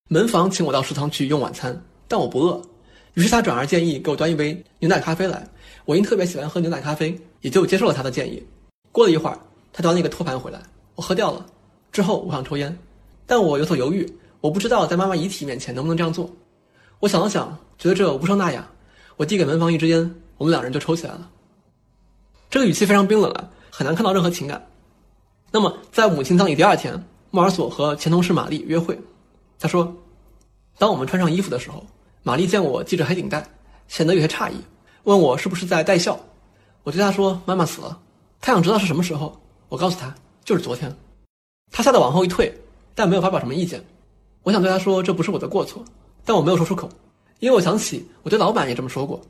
门房请我到食堂去用晚餐，但我不饿。于是他转而建议给我端一杯牛奶咖啡来。我因特别喜欢喝牛奶咖啡，也就接受了他的建议。过了一会儿，他端了一个托盘回来，我喝掉了。之后我想抽烟，但我有所犹豫，我不知道在妈妈遗体面前能不能这样做。我想了想，觉得这无伤大雅。我递给门房一支烟，我们两人就抽起来了。这个语气非常冰冷啊，很难看到任何情感。那么，在母亲葬礼第二天，莫尔索和前同事玛丽约会。他说：“当我们穿上衣服的时候，玛丽见我系着黑领带，显得有些诧异，问我是不是在带笑。我对她说：‘妈妈死了。’她想知道是什么时候。我告诉她，就是昨天。她吓得往后一退，但没有发表什么意见。我想对她说，这不是我的过错。”但我没有说出口，因为我想起我对老板也这么说过。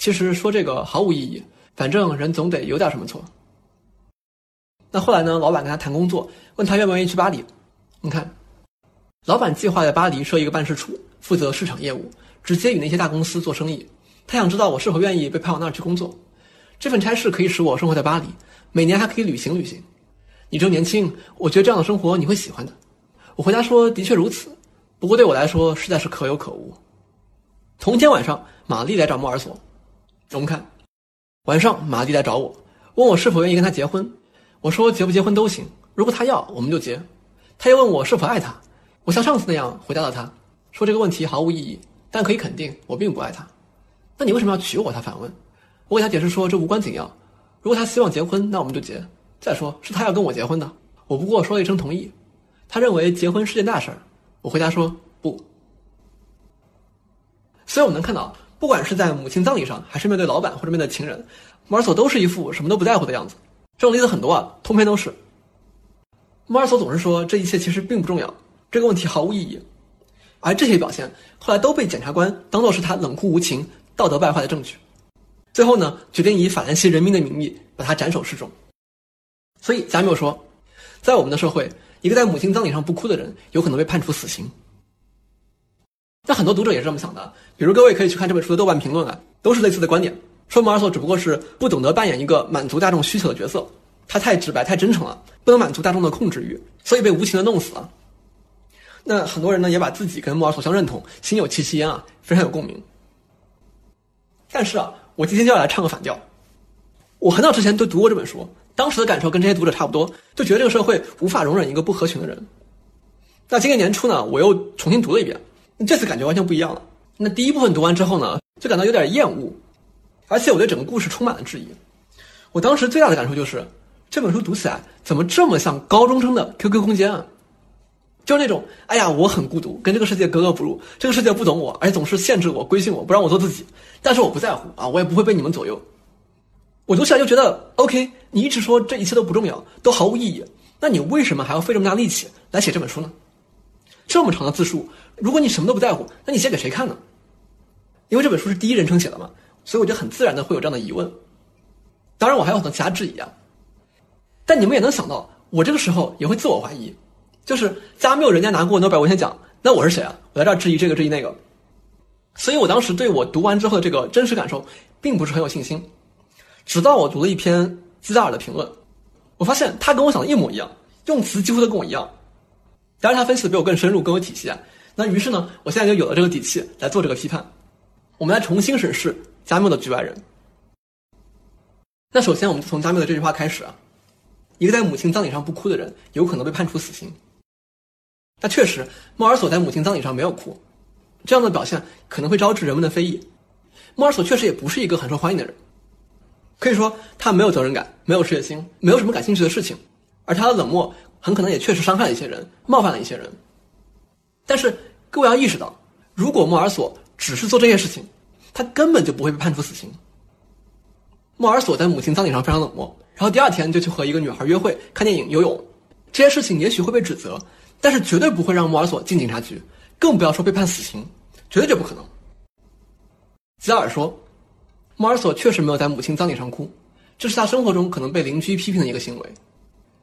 其实说这个毫无意义，反正人总得有点什么错。那后来呢？老板跟他谈工作，问他愿不愿意去巴黎。你看，老板计划在巴黎设一个办事处，负责市场业务，直接与那些大公司做生意。他想知道我是否愿意被派往那儿去工作。这份差事可以使我生活在巴黎，每年还可以旅行旅行。你正年轻，我觉得这样的生活你会喜欢的。我回答说：的确如此。不过对我来说实在是可有可无。同一天晚上，玛丽来找莫尔索。我们看，晚上马蒂来找我，问我是否愿意跟他结婚。我说结不结婚都行，如果他要，我们就结。他又问我是否爱他，我像上次那样回答了他，说这个问题毫无意义，但可以肯定我并不爱他。那你为什么要娶我？他反问。我给他解释说这无关紧要，如果他希望结婚，那我们就结。再说是他要跟我结婚的，我不过说了一声同意。他认为结婚是件大事儿。我回答说不。所以我们能看到，不管是在母亲葬礼上，还是面对老板或者面对情人，莫尔索都是一副什么都不在乎的样子。这种例子很多啊，通篇都是。莫尔索总是说这一切其实并不重要，这个问题毫无意义。而这些表现后来都被检察官当作是他冷酷无情、道德败坏的证据。最后呢，决定以法兰西人民的名义把他斩首示众。所以加缪说，在我们的社会。一个在母亲葬礼上不哭的人，有可能被判处死刑。那很多读者也是这么想的，比如各位可以去看这本书的豆瓣评论啊，都是类似的观点，说莫尔索只不过是不懂得扮演一个满足大众需求的角色，他太直白、太真诚了，不能满足大众的控制欲，所以被无情的弄死了。那很多人呢，也把自己跟莫尔索相认同，心有戚戚焉啊，非常有共鸣。但是啊，我今天就要来唱个反调。我很早之前都读过这本书。当时的感受跟这些读者差不多，就觉得这个社会无法容忍一个不合群的人。那今年年初呢，我又重新读了一遍，这次感觉完全不一样了。那第一部分读完之后呢，就感到有点厌恶，而且我对整个故事充满了质疑。我当时最大的感受就是，这本书读起来怎么这么像高中生的 QQ 空间啊？就是那种，哎呀，我很孤独，跟这个世界格格不入，这个世界不懂我，而且总是限制我、规训我，不让我做自己。但是我不在乎啊，我也不会被你们左右。我读起来就觉得，OK，你一直说这一切都不重要，都毫无意义，那你为什么还要费这么大力气来写这本书呢？这么长的字数，如果你什么都不在乎，那你写给谁看呢？因为这本书是第一人称写的嘛，所以我就很自然的会有这样的疑问。当然，我还有很多其他质疑啊。但你们也能想到，我这个时候也会自我怀疑，就是加缪人家拿过诺贝尔文学奖，那我是谁啊？我在这儿质疑这个质疑那个。所以我当时对我读完之后的这个真实感受，并不是很有信心。直到我读了一篇基达尔的评论，我发现他跟我想的一模一样，用词几乎都跟我一样。当然，他分析的比我更深入，更有体系啊。那于是呢，我现在就有了这个底气来做这个批判。我们来重新审视加缪的《局外人》。那首先，我们就从加缪的这句话开始啊：一个在母亲葬礼上不哭的人，有可能被判处死刑。那确实，莫尔索在母亲葬礼上没有哭，这样的表现可能会招致人们的非议。莫尔索确实也不是一个很受欢迎的人，可以说他没有责任感，没有事业心，没有什么感兴趣的事情，而他的冷漠。很可能也确实伤害了一些人，冒犯了一些人。但是各位要意识到，如果莫尔索只是做这些事情，他根本就不会被判处死刑。莫尔索在母亲葬礼上非常冷漠，然后第二天就去和一个女孩约会、看电影、游泳，这些事情也许会被指责，但是绝对不会让莫尔索进警察局，更不要说被判死刑，绝对就不可能。吉尔说，莫尔索确实没有在母亲葬礼上哭，这是他生活中可能被邻居批评的一个行为。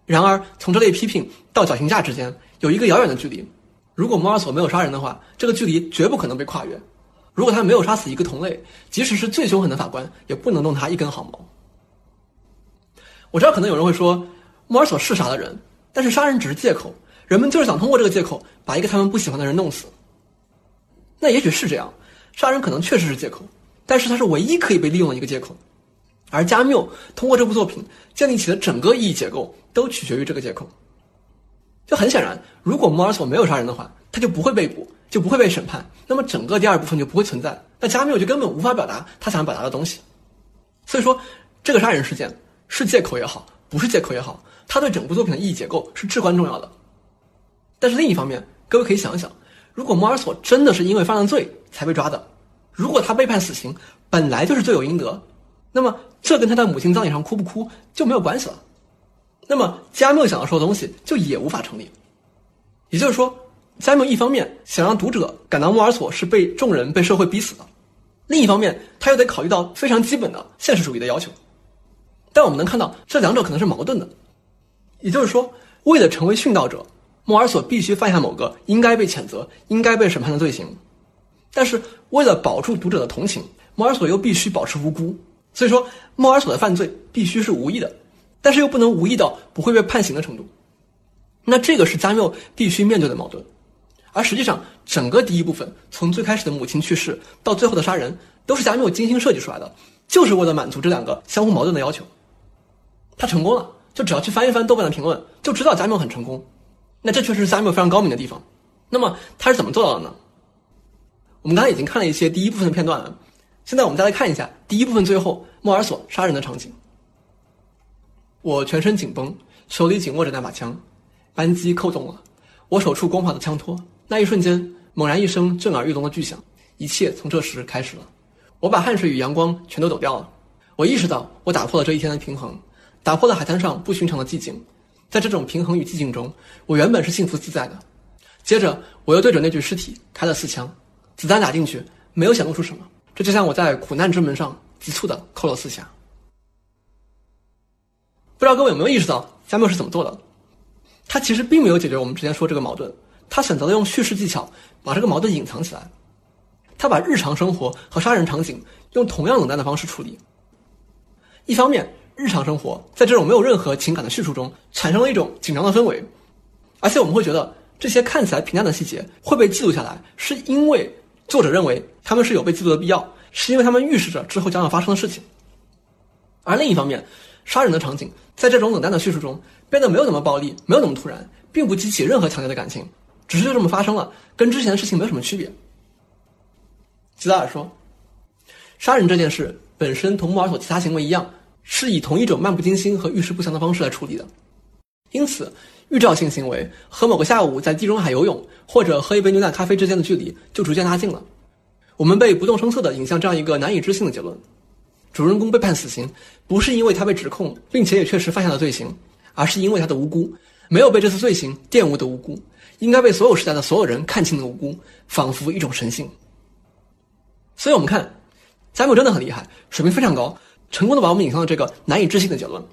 然而，从这类批评到绞刑架之间有一个遥远的距离。如果摩尔索没有杀人的话，这个距离绝不可能被跨越。如果他没有杀死一个同类，即使是最凶狠的法官，也不能动他一根毫毛。我知道可能有人会说，摩尔索是杀了人，但是杀人只是借口，人们就是想通过这个借口把一个他们不喜欢的人弄死。那也许是这样，杀人可能确实是借口，但是它是唯一可以被利用的一个借口。而加缪通过这部作品建立起的整个意义结构，都取决于这个借口。就很显然，如果莫尔索没有杀人的话，他就不会被捕，就不会被审判，那么整个第二部分就不会存在。那加缪就根本无法表达他想表达的东西。所以说，这个杀人事件是借口也好，不是借口也好，他对整部作品的意义结构是至关重要的。但是另一方面，各位可以想一想，如果莫尔索真的是因为犯了罪才被抓的，如果他被判死刑，本来就是罪有应得。那么，这跟他在母亲葬礼上哭不哭就没有关系了。那么，加缪想要说的东西就也无法成立。也就是说，加缪一方面想让读者感到莫尔索是被众人、被社会逼死的，另一方面他又得考虑到非常基本的现实主义的要求。但我们能看到，这两者可能是矛盾的。也就是说，为了成为殉道者，莫尔索必须犯下某个应该被谴责、应该被审判的罪行；但是，为了保住读者的同情，莫尔索又必须保持无辜。所以说，莫尔索的犯罪必须是无意的，但是又不能无意到不会被判刑的程度。那这个是加缪必须面对的矛盾。而实际上，整个第一部分从最开始的母亲去世到最后的杀人，都是加缪精心设计出来的，就是为了满足这两个相互矛盾的要求。他成功了，就只要去翻一翻豆瓣的评论，就知道加缪很成功。那这确实是加缪非常高明的地方。那么他是怎么做到的呢？我们刚才已经看了一些第一部分的片段了。现在我们再来看一下第一部分最后莫尔索杀人的场景。我全身紧绷，手里紧握着那把枪，扳机扣动了，我手触光滑的枪托，那一瞬间，猛然一声震耳欲聋的巨响，一切从这时开始了。我把汗水与阳光全都抖掉了，我意识到我打破了这一天的平衡，打破了海滩上不寻常的寂静。在这种平衡与寂静中，我原本是幸福自在的。接着，我又对准那具尸体开了四枪，子弹打进去，没有显露出什么。这就像我在苦难之门上急促的扣了四下。不知道各位有没有意识到加缪是怎么做的？他其实并没有解决我们之前说这个矛盾，他选择了用叙事技巧把这个矛盾隐藏起来。他把日常生活和杀人场景用同样冷淡的方式处理。一方面，日常生活在这种没有任何情感的叙述中产生了一种紧张的氛围，而且我们会觉得这些看起来平淡的细节会被记录下来，是因为。作者认为他们是有被记录的必要，是因为他们预示着之后将要发生的事情。而另一方面，杀人的场景，在这种冷淡的叙述中变得没有那么暴力，没有那么突然，并不激起任何强烈的感情，只是就这么发生了，跟之前的事情没有什么区别。吉达尔说：“杀人这件事本身同莫尔索其他行为一样，是以同一种漫不经心和遇事不详的方式来处理的，因此预兆性行为和某个下午在地中海游泳或者喝一杯牛奶咖啡之间的距离就逐渐拉近了。我们被不动声色地引向这样一个难以置信的结论：主人公被判死刑，不是因为他被指控并且也确实犯下了罪行，而是因为他的无辜，没有被这次罪行玷污的无辜，应该被所有时代的所有人看清的无辜，仿佛一种神性。”所以我们看，加缪真的很厉害，水平非常高，成功的把我们引向了这个难以置信的结论：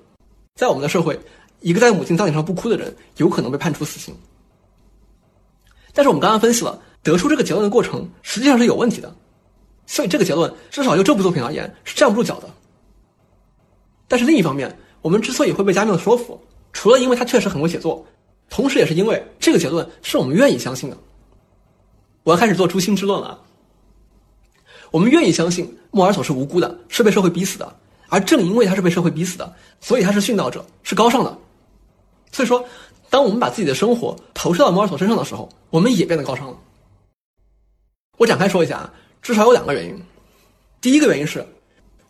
在我们的社会，一个在母亲葬礼上不哭的人，有可能被判处死刑。但是我们刚刚分析了，得出这个结论的过程实际上是有问题的，所以这个结论至少就这部作品而言是站不住脚的。但是另一方面，我们之所以会被加缪说服，除了因为他确实很会写作，同时也是因为这个结论是我们愿意相信的。我要开始做诛心之论了。我们愿意相信莫尔索是无辜的，是被社会逼死的，而正因为他是被社会逼死的，所以他是殉道者，是高尚的。所以说，当我们把自己的生活投射到莫尔索身上的时候，我们也变得高尚了。我展开说一下啊，至少有两个原因。第一个原因是，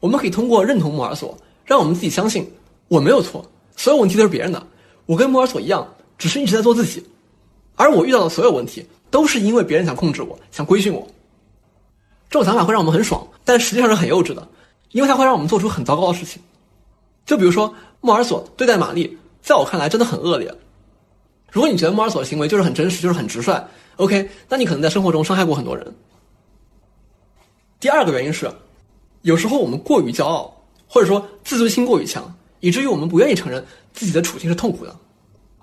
我们可以通过认同莫尔索，让我们自己相信我没有错，所有问题都是别人的，我跟莫尔索一样，只是一直在做自己，而我遇到的所有问题都是因为别人想控制我，想规训我。这种想法会让我们很爽，但实际上是很幼稚的，因为它会让我们做出很糟糕的事情。就比如说莫尔索对待玛丽，在我看来真的很恶劣。如果你觉得莫尔索的行为就是很真实，就是很直率，OK，那你可能在生活中伤害过很多人。第二个原因是，有时候我们过于骄傲，或者说自尊心过于强，以至于我们不愿意承认自己的处境是痛苦的，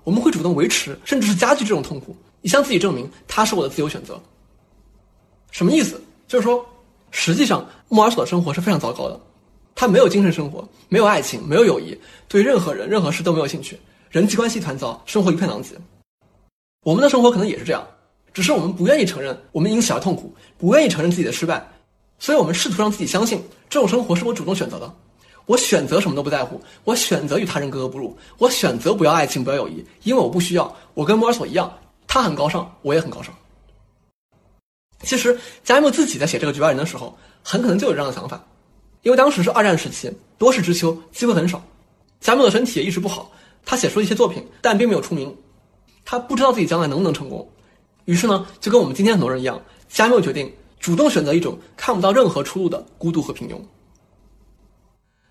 我们会主动维持，甚至是加剧这种痛苦，以向自己证明他是我的自由选择。什么意思？就是说，实际上莫尔索的生活是非常糟糕的，他没有精神生活，没有爱情，没有友谊，对任何人、任何事都没有兴趣，人际关系一团糟，生活一片狼藉。我们的生活可能也是这样，只是我们不愿意承认我们因此而痛苦，不愿意承认自己的失败，所以我们试图让自己相信这种生活是我主动选择的，我选择什么都不在乎，我选择与他人格格不入，我选择不要爱情，不要友谊，因为我不需要。我跟莫尔索一样，他很高尚，我也很高尚。其实，加缪自己在写这个《局外人》的时候，很可能就有这样的想法，因为当时是二战时期，多事之秋，机会很少，加缪的身体也一直不好，他写出了一些作品，但并没有出名，他不知道自己将来能不能成功，于是呢，就跟我们今天很多人一样，加缪决定主动选择一种看不到任何出路的孤独和平庸。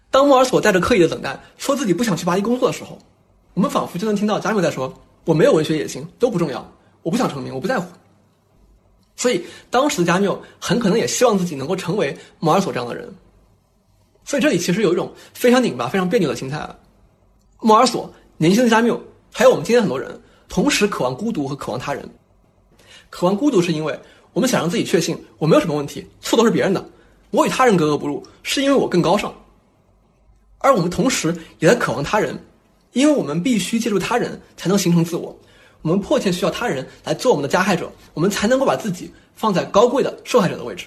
当莫尔索带着刻意的冷淡说自己不想去巴黎工作的时候，我们仿佛就能听到加缪在说：“我没有文学野心，都不重要，我不想成名，我不在乎。”所以，当时的加缪很可能也希望自己能够成为莫尔索这样的人。所以，这里其实有一种非常拧巴、非常别扭的心态啊。莫尔索、年轻的加缪，还有我们今天很多人，同时渴望孤独和渴望他人。渴望孤独是因为我们想让自己确信我没有什么问题，错都是别人的，我与他人格格不入，是因为我更高尚。而我们同时也在渴望他人，因为我们必须借助他人才能形成自我。我们迫切需要他人来做我们的加害者，我们才能够把自己放在高贵的受害者的位置。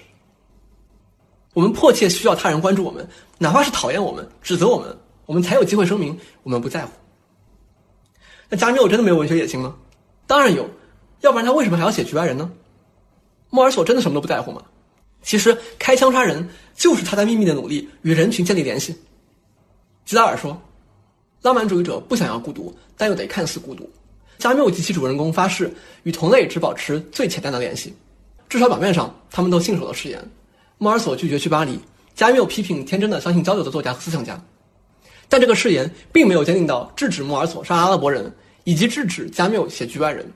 我们迫切需要他人关注我们，哪怕是讨厌我们、指责我们，我们才有机会声明我们不在乎。那加缪真的没有文学野心吗？当然有，要不然他为什么还要写《局外人》呢？莫尔索真的什么都不在乎吗？其实开枪杀人就是他在秘密的努力与人群建立联系。吉达尔说：“浪漫主义者不想要孤独，但又得看似孤独。”加缪及其主人公发誓与同类只保持最浅淡的联系，至少表面上他们都信守了誓言。莫尔索拒绝去巴黎，加缪批评天真的相信交流的作家和思想家，但这个誓言并没有坚定到制止莫尔索杀阿拉伯人，以及制止加缪写局外人。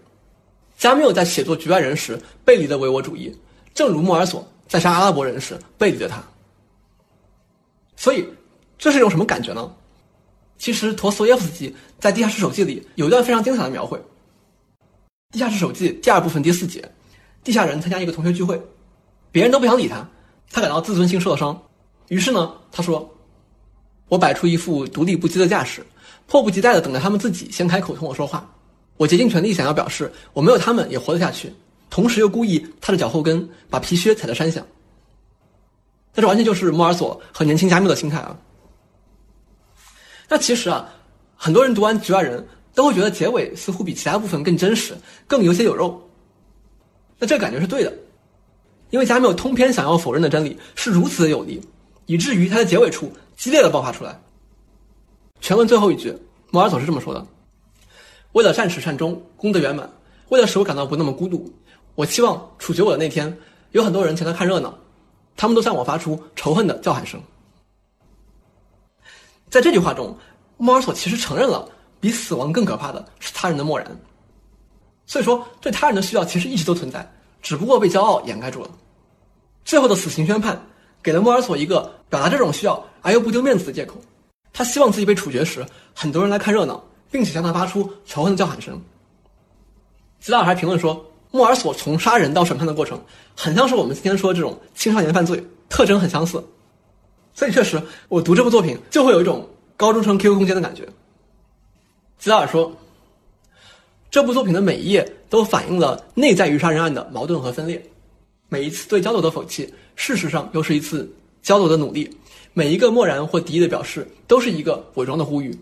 加缪在写作局外人时背离了唯我主义，正如莫尔索在杀阿拉伯人时背离了他。所以，这是一种什么感觉呢？其实，陀思妥耶夫斯基在《地下室手记》里有一段非常精彩的描绘。《地下室手记》第二部分第四节，地下人参加一个同学聚会，别人都不想理他，他感到自尊心受了伤。于是呢，他说：“我摆出一副独立不羁的架势，迫不及待地等着他们自己先开口同我说话。我竭尽全力想要表示我没有他们也活得下去，同时又故意踏着脚后跟把皮靴踩在山下。”那这完全就是莫尔索和年轻加缪的心态啊。那其实啊，很多人读完《局外人》都会觉得结尾似乎比其他部分更真实，更有血有肉。那这感觉是对的，因为加缪通篇想要否认的真理是如此的有力，以至于他在结尾处激烈的爆发出来。全文最后一句，摩尔索是这么说的：“为了善始善终，功德圆满，为了使我感到不那么孤独，我期望处决我的那天，有很多人前来看热闹，他们都向我发出仇恨的叫喊声。”在这句话中，莫尔索其实承认了，比死亡更可怕的是他人的漠然。所以说，对他人的需要其实一直都存在，只不过被骄傲掩盖住了。最后的死刑宣判，给了莫尔索一个表达这种需要而又不丢面子的借口。他希望自己被处决时，很多人来看热闹，并且向他发出仇恨的叫喊声。吉拉尔还评论说，莫尔索从杀人到审判的过程，很像是我们今天说的这种青少年犯罪，特征很相似。所以确实，我读这部作品就会有一种高中生 QQ 空间的感觉。吉拉尔说，这部作品的每一页都反映了内在于杀人案的矛盾和分裂，每一次对交流的否弃，事实上又是一次交流的努力；每一个漠然或敌意的表示，都是一个伪装的呼吁。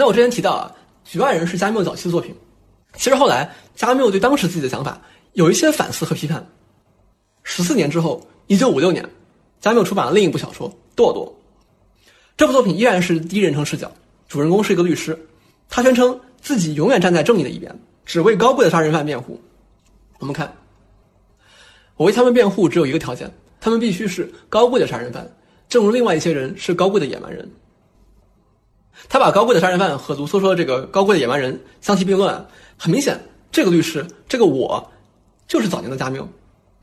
那我之前提到啊，《局外人》是加缪早期的作品，其实后来加缪对当时自己的想法有一些反思和批判。十四年之后，一九五六年。加缪出版了另一部小说《堕落》，这部作品依然是第一人称视角，主人公是一个律师，他宣称自己永远站在正义的一边，只为高贵的杀人犯辩护。我们看，我为他们辩护只有一个条件，他们必须是高贵的杀人犯，正如另外一些人是高贵的野蛮人。他把高贵的杀人犯和卢梭说的这个高贵的野蛮人相提并论，很明显，这个律师，这个我，就是早年的加缪。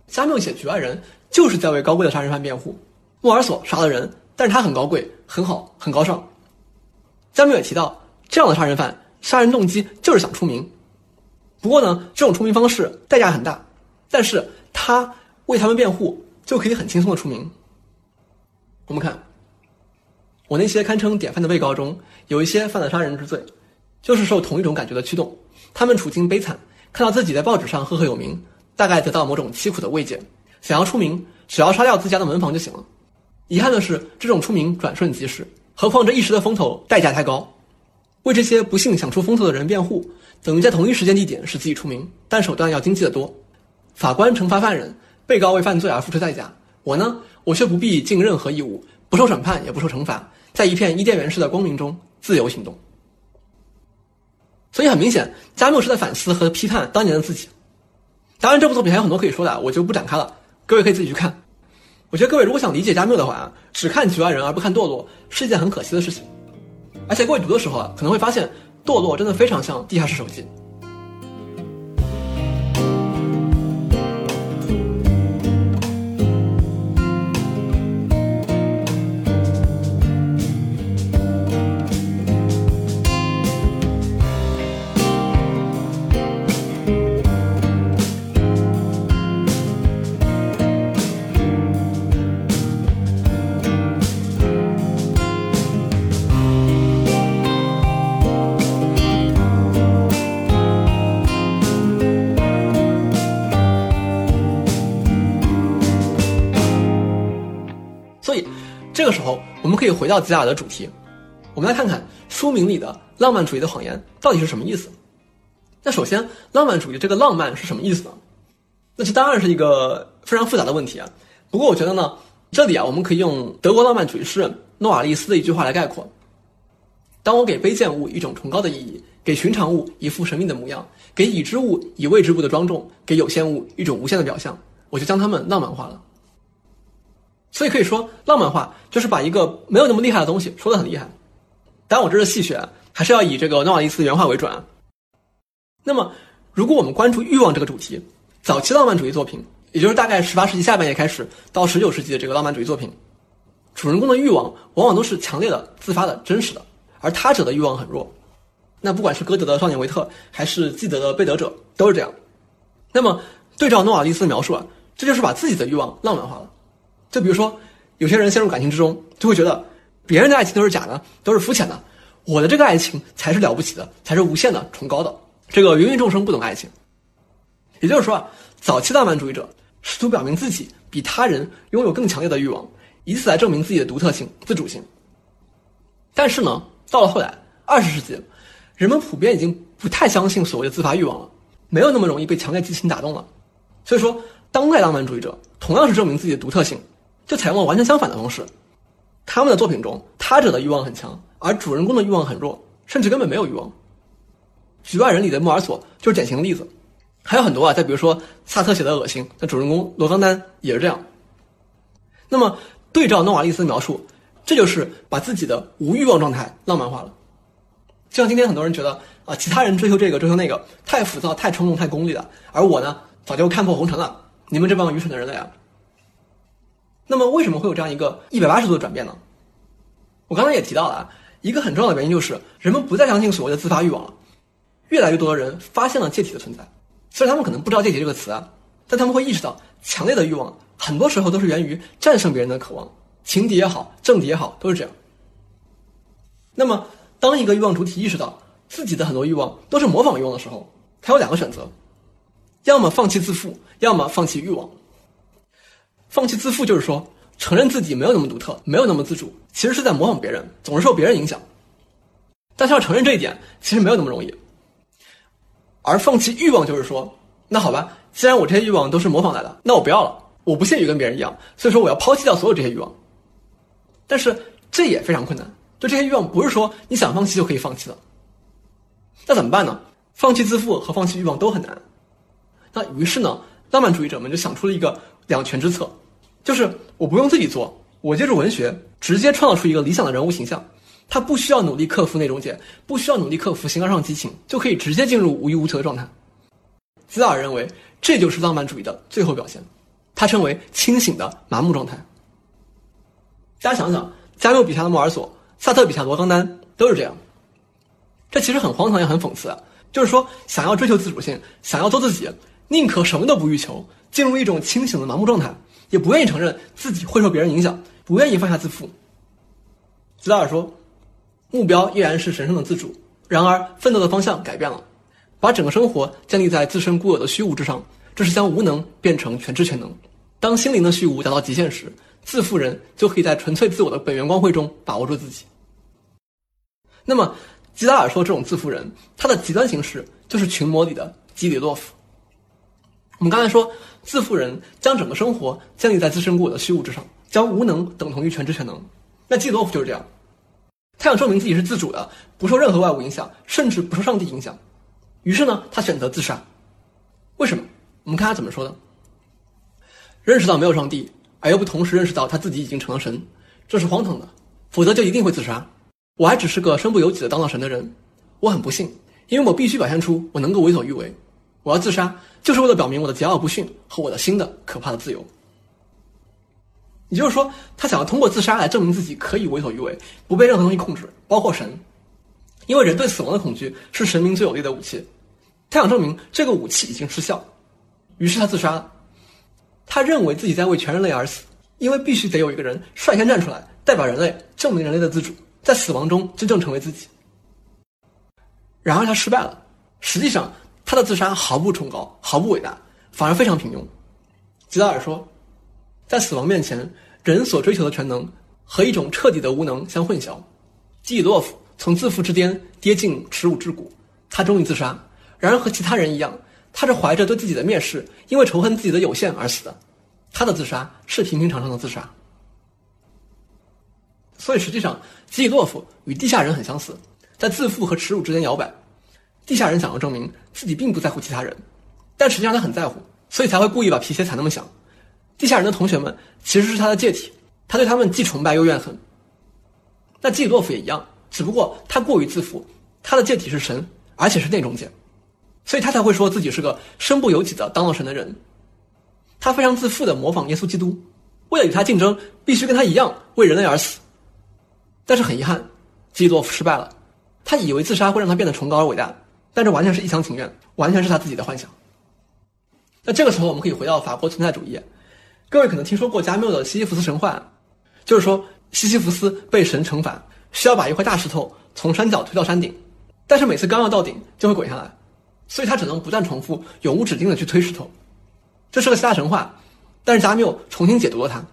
加缪写《局外人》。就是在为高贵的杀人犯辩护。莫尔索杀了人，但是他很高贵、很好、很高尚。加缪也提到，这样的杀人犯杀人动机就是想出名。不过呢，这种出名方式代价很大，但是他为他们辩护就可以很轻松的出名。我们看，我那些堪称典范的被告中，有一些犯了杀人之罪，就是受同一种感觉的驱动。他们处境悲惨，看到自己在报纸上赫赫有名，大概得到某种凄苦的慰藉。想要出名，只要杀掉自家的门房就行了。遗憾的是，这种出名转瞬即逝。何况这一时的风头代价太高。为这些不幸想出风头的人辩护，等于在同一时间地点使自己出名，但手段要经济得多。法官惩罚犯人，被告为犯罪而付出代价。我呢，我却不必尽任何义务，不受审判，也不受惩罚，在一片伊甸园式的光明中自由行动。所以很明显，加缪是在反思和批判当年的自己。当然，这部作品还有很多可以说的，我就不展开了。各位可以自己去看。我觉得各位如果想理解加缪的话啊，只看《局外人》而不看《堕落》是一件很可惜的事情。而且各位读的时候啊，可能会发现《堕落》真的非常像《地下室手机》。以回到吉尔的主题，我们来看看书名里的浪漫主义的谎言到底是什么意思。那首先，浪漫主义这个浪漫是什么意思呢？那这当然是一个非常复杂的问题啊。不过我觉得呢，这里啊，我们可以用德国浪漫主义诗人诺瓦利斯的一句话来概括：当我给卑贱物一种崇高的意义，给寻常物一副神秘的模样，给已知物以未知物的庄重，给有限物一种无限的表象，我就将它们浪漫化了。所以可以说，浪漫化就是把一个没有那么厉害的东西说的很厉害。当然，我这是戏谑，还是要以这个诺瓦利斯原话为准啊。那么，如果我们关注欲望这个主题，早期浪漫主义作品，也就是大概十八世纪下半叶开始到十九世纪的这个浪漫主义作品，主人公的欲望往往都是强烈的、自发的、真实的，而他者的欲望很弱。那不管是歌德的《少年维特》，还是纪德的《贝德者》，都是这样。那么，对照诺瓦利斯的描述啊，这就是把自己的欲望浪漫化了。就比如说，有些人陷入感情之中，就会觉得别人的爱情都是假的，都是肤浅的，我的这个爱情才是了不起的，才是无限的、崇高的。这个芸芸众生不懂爱情。也就是说啊，早期浪漫主义者试图表明自己比他人拥有更强烈的欲望，以此来证明自己的独特性、自主性。但是呢，到了后来二十世纪，人们普遍已经不太相信所谓的自发欲望了，没有那么容易被强烈激情打动了。所以说，当代浪漫主义者同样是证明自己的独特性，就采用了完全相反的方式。他们的作品中，他者的欲望很强，而主人公的欲望很弱，甚至根本没有欲望。《局外人》里的莫尔索就是典型的例子，还有很多啊。再比如说萨特写的《恶心》，那主人公罗冈丹也是这样。那么对照诺瓦利斯描述。这就是把自己的无欲望状态浪漫化了，就像今天很多人觉得啊，其他人追求这个追求那个太浮躁、太冲动、太功利了，而我呢，早就看破红尘了。你们这帮愚蠢的人类啊！那么为什么会有这样一个一百八十度的转变呢？我刚才也提到了，一个很重要的原因就是人们不再相信所谓的自发欲望了，越来越多的人发现了借体的存在，虽然他们可能不知道借体这个词啊，但他们会意识到强烈的欲望很多时候都是源于战胜别人的渴望。情敌也好，政敌也好，都是这样。那么，当一个欲望主体意识到自己的很多欲望都是模仿欲望的时候，他有两个选择：要么放弃自负，要么放弃欲望。放弃自负就是说，承认自己没有那么独特，没有那么自主，其实是在模仿别人，总是受别人影响。但是要承认这一点，其实没有那么容易。而放弃欲望就是说，那好吧，既然我这些欲望都是模仿来的，那我不要了，我不屑于跟别人一样，所以说我要抛弃掉所有这些欲望。但是这也非常困难，就这些欲望不是说你想放弃就可以放弃的。那怎么办呢？放弃自负和放弃欲望都很难。那于是呢，浪漫主义者们就想出了一个两全之策，就是我不用自己做，我借助文学直接创造出一个理想的人物形象，他不需要努力克服内中结，不需要努力克服形而上激情，就可以直接进入无欲无求的状态。吉尔认为这就是浪漫主义的最后表现，他称为清醒的麻木状态。大家想想，加缪笔下的莫尔索，萨特笔下罗冈丹都是这样。这其实很荒唐，也很讽刺。就是说，想要追求自主性，想要做自己，宁可什么都不欲求，进入一种清醒的盲目状态，也不愿意承认自己会受别人影响，不愿意放下自负。吉达尔说：“目标依然是神圣的自主，然而奋斗的方向改变了，把整个生活建立在自身固有的虚无之上，这是将无能变成全知全能。当心灵的虚无达到极限时。”自负人就可以在纯粹自我的本源光辉中把握住自己。那么，吉达尔说，这种自负人，他的极端形式就是群魔里的基里洛夫。我们刚才说，自负人将整个生活建立在自身固有的虚无之上，将无能等同于全知全能。那基里洛夫就是这样，他想证明自己是自主的，不受任何外物影响，甚至不受上帝影响。于是呢，他选择自杀。为什么？我们看他怎么说的。认识到没有上帝。而又不同时认识到他自己已经成了神，这是荒唐的，否则就一定会自杀。我还只是个身不由己的当了神的人，我很不幸，因为我必须表现出我能够为所欲为。我要自杀，就是为了表明我的桀骜不驯和我的新的可怕的自由。也就是说，他想要通过自杀来证明自己可以为所欲为，不被任何东西控制，包括神。因为人对死亡的恐惧是神明最有力的武器，他想证明这个武器已经失效，于是他自杀了。他认为自己在为全人类而死，因为必须得有一个人率先站出来，代表人类，证明人类的自主，在死亡中真正成为自己。然而他失败了，实际上他的自杀毫不崇高，毫不伟大，反而非常平庸。吉达尔说，在死亡面前，人所追求的全能和一种彻底的无能相混淆。基里洛夫从自负之巅跌进耻辱之谷，他终于自杀。然而和其他人一样。他是怀着对自己的蔑视，因为仇恨自己的有限而死的。他的自杀是平平常常的自杀。所以实际上，基里洛夫与地下人很相似，在自负和耻辱之间摇摆。地下人想要证明自己并不在乎其他人，但实际上他很在乎，所以才会故意把皮鞋踩那么响。地下人的同学们其实是他的借体，他对他们既崇拜又怨恨。那基里洛夫也一样，只不过他过于自负，他的借体是神，而且是内中界。所以他才会说自己是个身不由己的当了神的人，他非常自负的模仿耶稣基督，为了与他竞争，必须跟他一样为人类而死。但是很遗憾，基洛夫失败了。他以为自杀会让他变得崇高而伟大，但这完全是一厢情愿，完全是他自己的幻想。那这个时候，我们可以回到法国存在主义。各位可能听说过加缪的西西弗斯神话，就是说西西弗斯被神惩罚，需要把一块大石头从山脚推到山顶，但是每次刚要到顶就会滚下来。所以他只能不断重复、永无止境的去推石头，这是个希腊神话。但是加缪重新解读了它。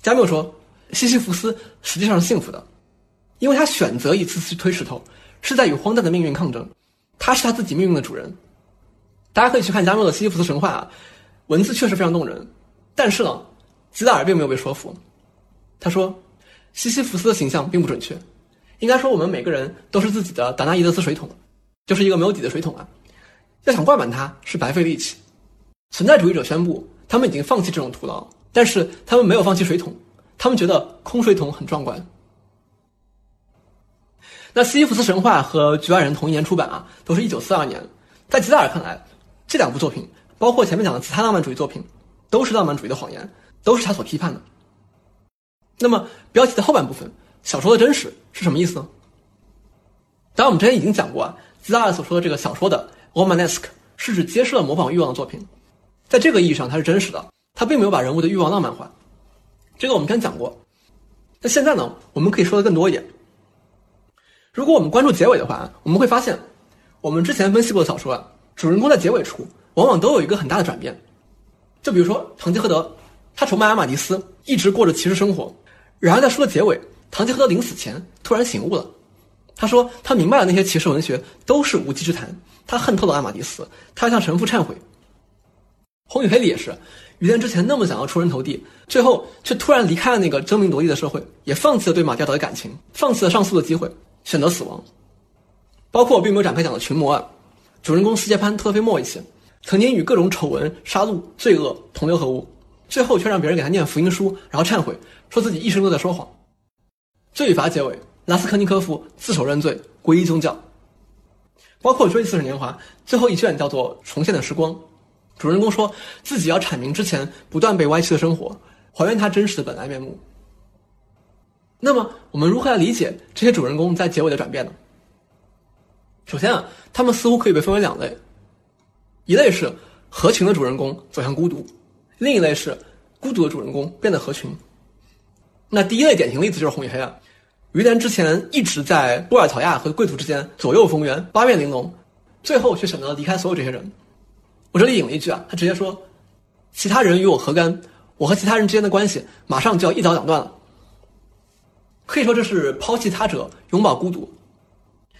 加缪说，西西弗斯实际上是幸福的，因为他选择一次次推石头，是在与荒诞的命运抗争。他是他自己命运的主人。大家可以去看加缪的《西西弗斯神话》啊，文字确实非常动人。但是呢，吉达尔并没有被说服。他说，西西弗斯的形象并不准确，应该说我们每个人都是自己的达纳伊德斯水桶，就是一个没有底的水桶啊。要想灌满它是白费力气。存在主义者宣布，他们已经放弃这种徒劳，但是他们没有放弃水桶，他们觉得空水桶很壮观。那《西弗斯神话》和《局外人》同一年出版啊，都是一九四二年。在吉达尔看来，这两部作品，包括前面讲的其他浪漫主义作品，都是浪漫主义的谎言，都是他所批判的。那么，标题的后半部分，小说的真实是什么意思呢？当然，我们之前已经讲过啊，吉达尔所说的这个小说的。Romanesque 是指揭示了模仿欲望的作品，在这个意义上它是真实的，它并没有把人物的欲望浪漫化。这个我们之前讲过。那现在呢，我们可以说的更多一点。如果我们关注结尾的话，我们会发现，我们之前分析过的小说啊，主人公在结尾处往往都有一个很大的转变。就比如说堂吉诃德，他崇拜阿玛迪斯，一直过着骑士生活，然而在书的结尾，堂吉诃德临死前突然醒悟了，他说他明白了那些骑士文学都是无稽之谈。他恨透了阿玛迪斯，他要向神父忏悔。红与黑里也是，于连之前那么想要出人头地，最后却突然离开了那个争名夺利的社会，也放弃了对马蒂尔德的感情，放弃了上诉的机会，选择死亡。包括我并没有展开讲的群魔案，主人公斯捷潘特菲莫维奇，曾经与各种丑闻、杀戮、罪恶同流合污，最后却让别人给他念福音书，然后忏悔，说自己一生都在说谎。罪与罚结尾，拉斯科尼科夫自首认罪，皈依宗教。包括《追忆似水年华》最后一卷叫做《重现的时光》，主人公说自己要阐明之前不断被歪曲的生活，还原他真实的本来面目。那么，我们如何来理解这些主人公在结尾的转变呢？首先啊，他们似乎可以被分为两类：一类是合群的主人公走向孤独，另一类是孤独的主人公变得合群。那第一类典型例子就是红与黑啊。于连之前一直在波尔乔亚和贵族之间左右逢源，八面玲珑，最后却选择了离开所有这些人。我这里引了一句啊，他直接说：“其他人与我何干？我和其他人之间的关系马上就要一刀两断了。”可以说这是抛弃他者，拥抱孤独。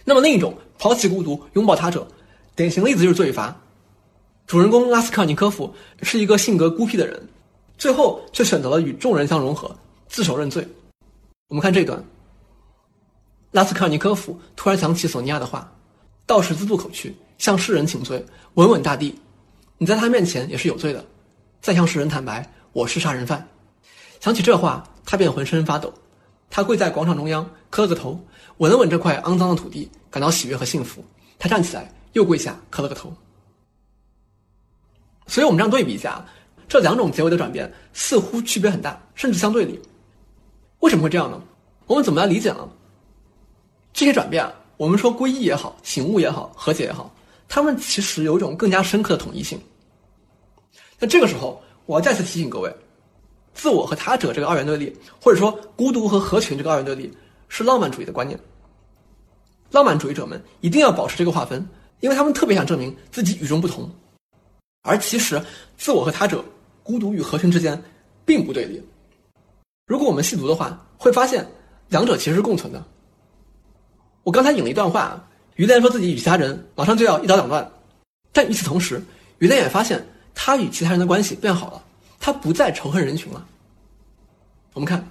那么另一种抛弃孤独，拥抱他者，典型例子就是罪罚。主人公拉斯科尔尼科夫是一个性格孤僻的人，最后却选择了与众人相融合，自首认罪。我们看这段。拉斯科尔尼科夫突然想起索尼娅的话：“到十字路口去，向世人请罪，稳稳大地。你在他面前也是有罪的。再向世人坦白，我是杀人犯。”想起这话，他便浑身发抖。他跪在广场中央，磕了个头，吻了吻这块肮脏的土地，感到喜悦和幸福。他站起来，又跪下，磕了个头。所以，我们这样对比一下，这两种结尾的转变似乎区别很大，甚至相对立。为什么会这样呢？我们怎么来理解呢？这些转变，我们说皈依也好，醒悟也好，和解也好，他们其实有一种更加深刻的统一性。那这个时候，我要再次提醒各位，自我和他者这个二元对立，或者说孤独和合群这个二元对立，是浪漫主义的观念。浪漫主义者们一定要保持这个划分，因为他们特别想证明自己与众不同。而其实，自我和他者、孤独与合群之间并不对立。如果我们细读的话，会发现两者其实是共存的。我刚才引了一段话，于连说自己与其他人马上就要一刀两断，但与此同时，于连也发现他与其他人的关系变好了，他不再仇恨人群了。我们看，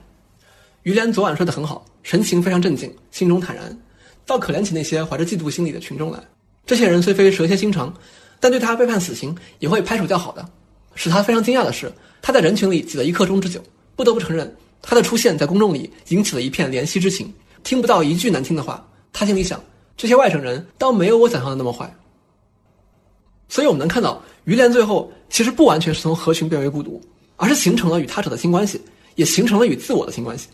于连昨晚睡得很好，神情非常镇静，心中坦然，倒可怜起那些怀着嫉妒心理的群众来。这些人虽非蛇蝎心肠，但对他被判死刑也会拍手叫好的。使他非常惊讶的是，他在人群里挤了一刻钟之久，不得不承认，他的出现在公众里引起了一片怜惜之情，听不到一句难听的话。他心里想，这些外省人倒没有我想象的那么坏。所以我们能看到，于连最后其实不完全是从合群变为孤独，而是形成了与他者的新关系，也形成了与自我的新关系。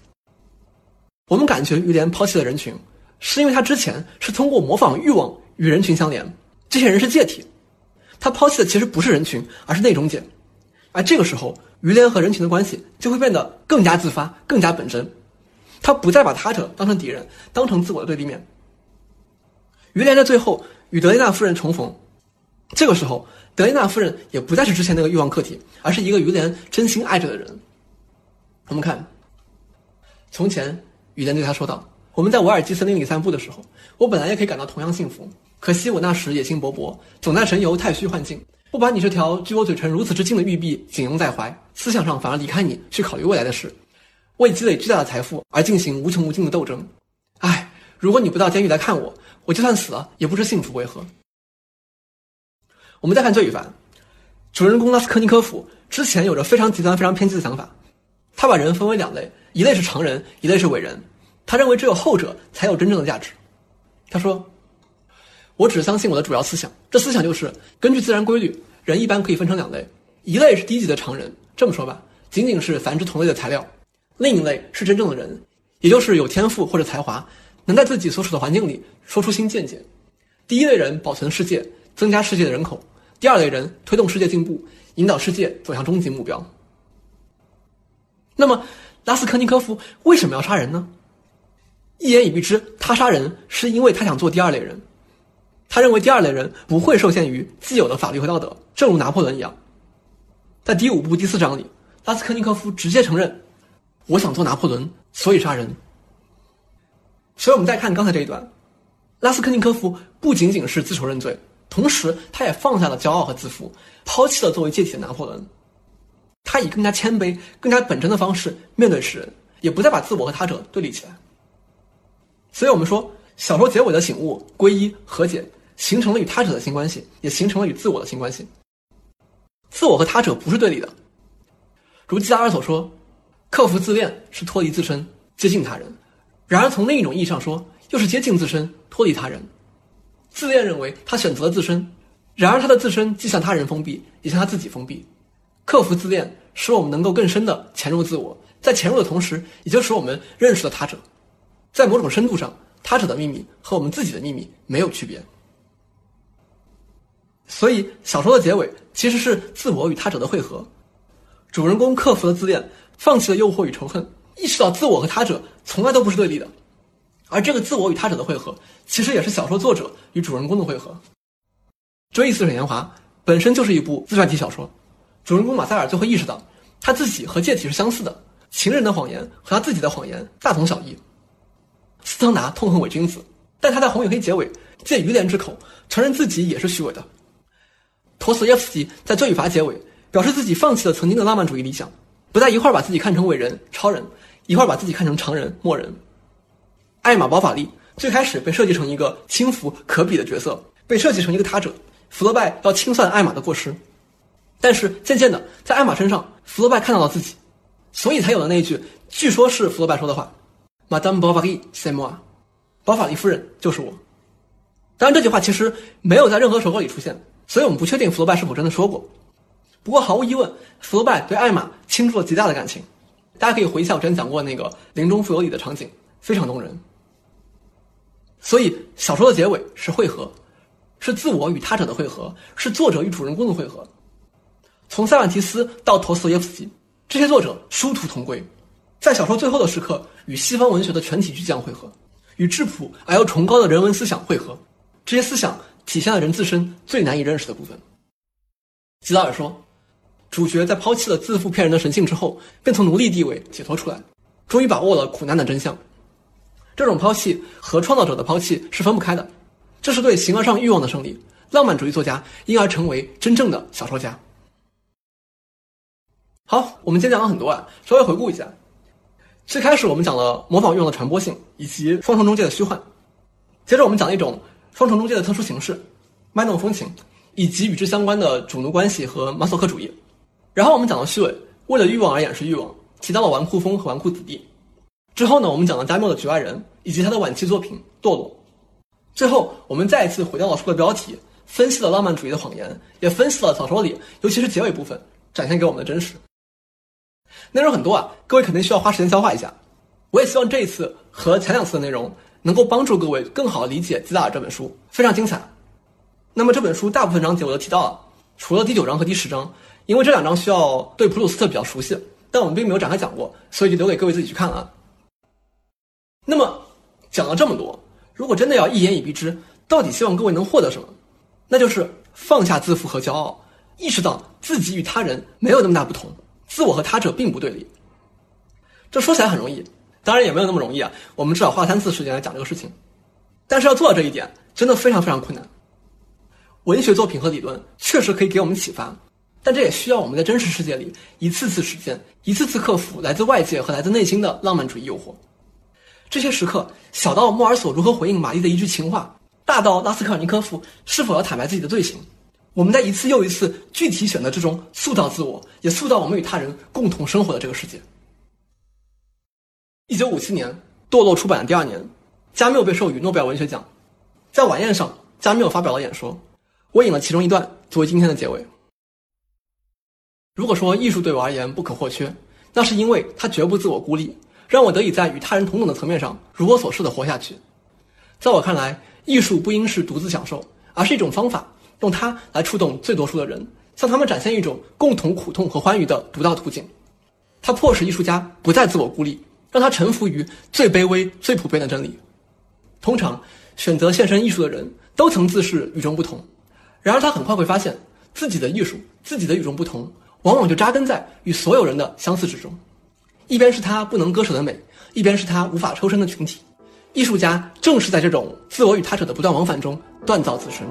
我们感觉于连抛弃了人群，是因为他之前是通过模仿欲望与人群相连，这些人是借体。他抛弃的其实不是人群，而是内中介。而这个时候，于连和人群的关系就会变得更加自发，更加本真。他不再把他者当成敌人，当成自我的对立面。于连在最后与德丽娜夫人重逢，这个时候，德丽娜夫人也不再是之前那个欲望客体，而是一个于连真心爱着的人。我们看，从前于连对他说道：“我们在瓦尔基森林里散步的时候，我本来也可以感到同样幸福，可惜我那时野心勃勃，总在神游太虚幻境，不把你这条距我嘴唇如此之近的玉臂紧拥在怀，思想上反而离开你去考虑未来的事，为积累巨大的财富而进行无穷无尽的斗争。唉，如果你不到监狱来看我，我就算死了也不知幸福为何。我们再看罪与罚，主人公拉斯科尼科夫之前有着非常极端、非常偏激的想法，他把人分为两类，一类是常人，一类是伟人。他认为只有后者才有真正的价值。他说：“我只相信我的主要思想，这思想就是根据自然规律，人一般可以分成两类，一类是低级的常人，这么说吧，仅仅是繁殖同类的材料；另一类是真正的人，也就是有天赋或者才华，能在自己所处的环境里说出新见解。第一类人保存世界，增加世界的人口；第二类人推动世界进步，引导世界走向终极目标。那么，拉斯科尼科夫为什么要杀人呢？”一言以蔽之，他杀人是因为他想做第二类人。他认为第二类人不会受限于既有的法律和道德，正如拿破仑一样。在第五部第四章里，拉斯科尼科夫直接承认：“我想做拿破仑，所以杀人。”所以，我们再看刚才这一段，拉斯科尼科夫不仅仅是自首认罪，同时他也放下了骄傲和自负，抛弃了作为借体的拿破仑。他以更加谦卑、更加本真的方式面对世人，也不再把自我和他者对立起来。所以我们说，小说结尾的醒悟、皈依、和解，形成了与他者的新关系，也形成了与自我的新关系。自我和他者不是对立的。如吉达尔所说，克服自恋是脱离自身，接近他人；然而从另一种意义上说，又是接近自身，脱离他人。自恋认为他选择了自身，然而他的自身既向他人封闭，也向他自己封闭。克服自恋，使我们能够更深的潜入自我，在潜入的同时，也就使我们认识了他者。在某种深度上，他者的秘密和我们自己的秘密没有区别。所以，小说的结尾其实是自我与他者的汇合。主人公克服了自恋，放弃了诱惑与仇恨，意识到自我和他者从来都不是对立的。而这个自我与他者的汇合，其实也是小说作者与主人公的汇合。《追忆似水年华》本身就是一部自传体小说，主人公马塞尔就会意识到，他自己和介体是相似的，情人的谎言和他自己的谎言大同小异。斯汤达痛恨伪君子，但他在《红与黑》结尾借于连之口承认自己也是虚伪的。陀思妥耶夫斯基在《罪与罚》结尾表示自己放弃了曾经的浪漫主义理想，不再一会儿把自己看成伟人、超人，一会儿把自己看成常人、末人。艾玛·包法利最开始被设计成一个轻浮可比的角色，被设计成一个他者，福楼拜要清算艾玛的过失。但是渐渐的，在艾玛身上，福楼拜看到了自己，所以才有了那一句据说是福楼拜说的话。Madame Bovary c'est moi，包法利夫人就是我。当然，这句话其实没有在任何手稿里出现，所以我们不确定福楼拜是否真的说过。不过毫无疑问，福楼拜对艾玛倾注了极大的感情。大家可以回忆一下我之前讲过那个林中富有里的场景，非常动人。所以小说的结尾是汇合，是自我与他者的汇合，是作者与主人公的汇合。从塞万提斯到陀思妥耶夫斯基，这些作者殊途同归。在小说最后的时刻，与西方文学的全体巨匠汇合，与质朴而又崇高的人文思想汇合，这些思想体现了人自身最难以认识的部分。吉达尔说，主角在抛弃了自负骗人的神性之后，便从奴隶地位解脱出来，终于把握了苦难的真相。这种抛弃和创造者的抛弃是分不开的，这是对形而上欲望的胜利。浪漫主义作家因而成为真正的小说家。好，我们今天讲了很多啊，稍微回顾一下。最开始我们讲了模仿欲望的传播性以及双重中介的虚幻，接着我们讲了一种双重中介的特殊形式——卖弄风情，以及与之相关的主奴关系和马索克主义。然后我们讲了虚伪，为了欲望而掩饰欲望，提到了纨绔风和纨绔子弟。之后呢，我们讲了加缪的《局外人》以及他的晚期作品《堕落》。最后，我们再一次回到了书的标题，分析了浪漫主义的谎言，也分析了小说里，尤其是结尾部分展现给我们的真实。内容很多啊，各位肯定需要花时间消化一下。我也希望这一次和前两次的内容能够帮助各位更好理解《吉达尔》这本书，非常精彩。那么这本书大部分章节我都提到了，除了第九章和第十章，因为这两章需要对普鲁斯特比较熟悉，但我们并没有展开讲过，所以就留给各位自己去看了。那么讲了这么多，如果真的要一言以蔽之，到底希望各位能获得什么？那就是放下自负和骄傲，意识到自己与他人没有那么大不同。自我和他者并不对立，这说起来很容易，当然也没有那么容易啊，我们至少花三次时间来讲这个事情。但是要做到这一点，真的非常非常困难。文学作品和理论确实可以给我们启发，但这也需要我们在真实世界里一次次实践，一次次克服来自外界和来自内心的浪漫主义诱惑。这些时刻，小到莫尔索如何回应玛丽的一句情话，大到拉斯科尔尼科夫是否要坦白自己的罪行，我们在一次又一次具体选择之中塑造自我，也塑造我们与他人共同生活的这个世界。一九五七年，《堕落》出版的第二年，加缪被授予诺贝尔文学奖。在晚宴上，加缪发表了演说，我引了其中一段作为今天的结尾。如果说艺术对我而言不可或缺，那是因为它绝不自我孤立。让我得以在与他人同等的层面上如我所示的活下去。在我看来，艺术不应是独自享受，而是一种方法，用它来触动最多数的人，向他们展现一种共同苦痛和欢愉的独到途径。它迫使艺术家不再自我孤立，让他臣服于最卑微、最普遍的真理。通常选择献身艺术的人都曾自视与众不同，然而他很快会发现，自己的艺术、自己的与众不同，往往就扎根在与所有人的相似之中。一边是他不能割舍的美，一边是他无法抽身的群体。艺术家正是在这种自我与他者的不断往返中锻造自身。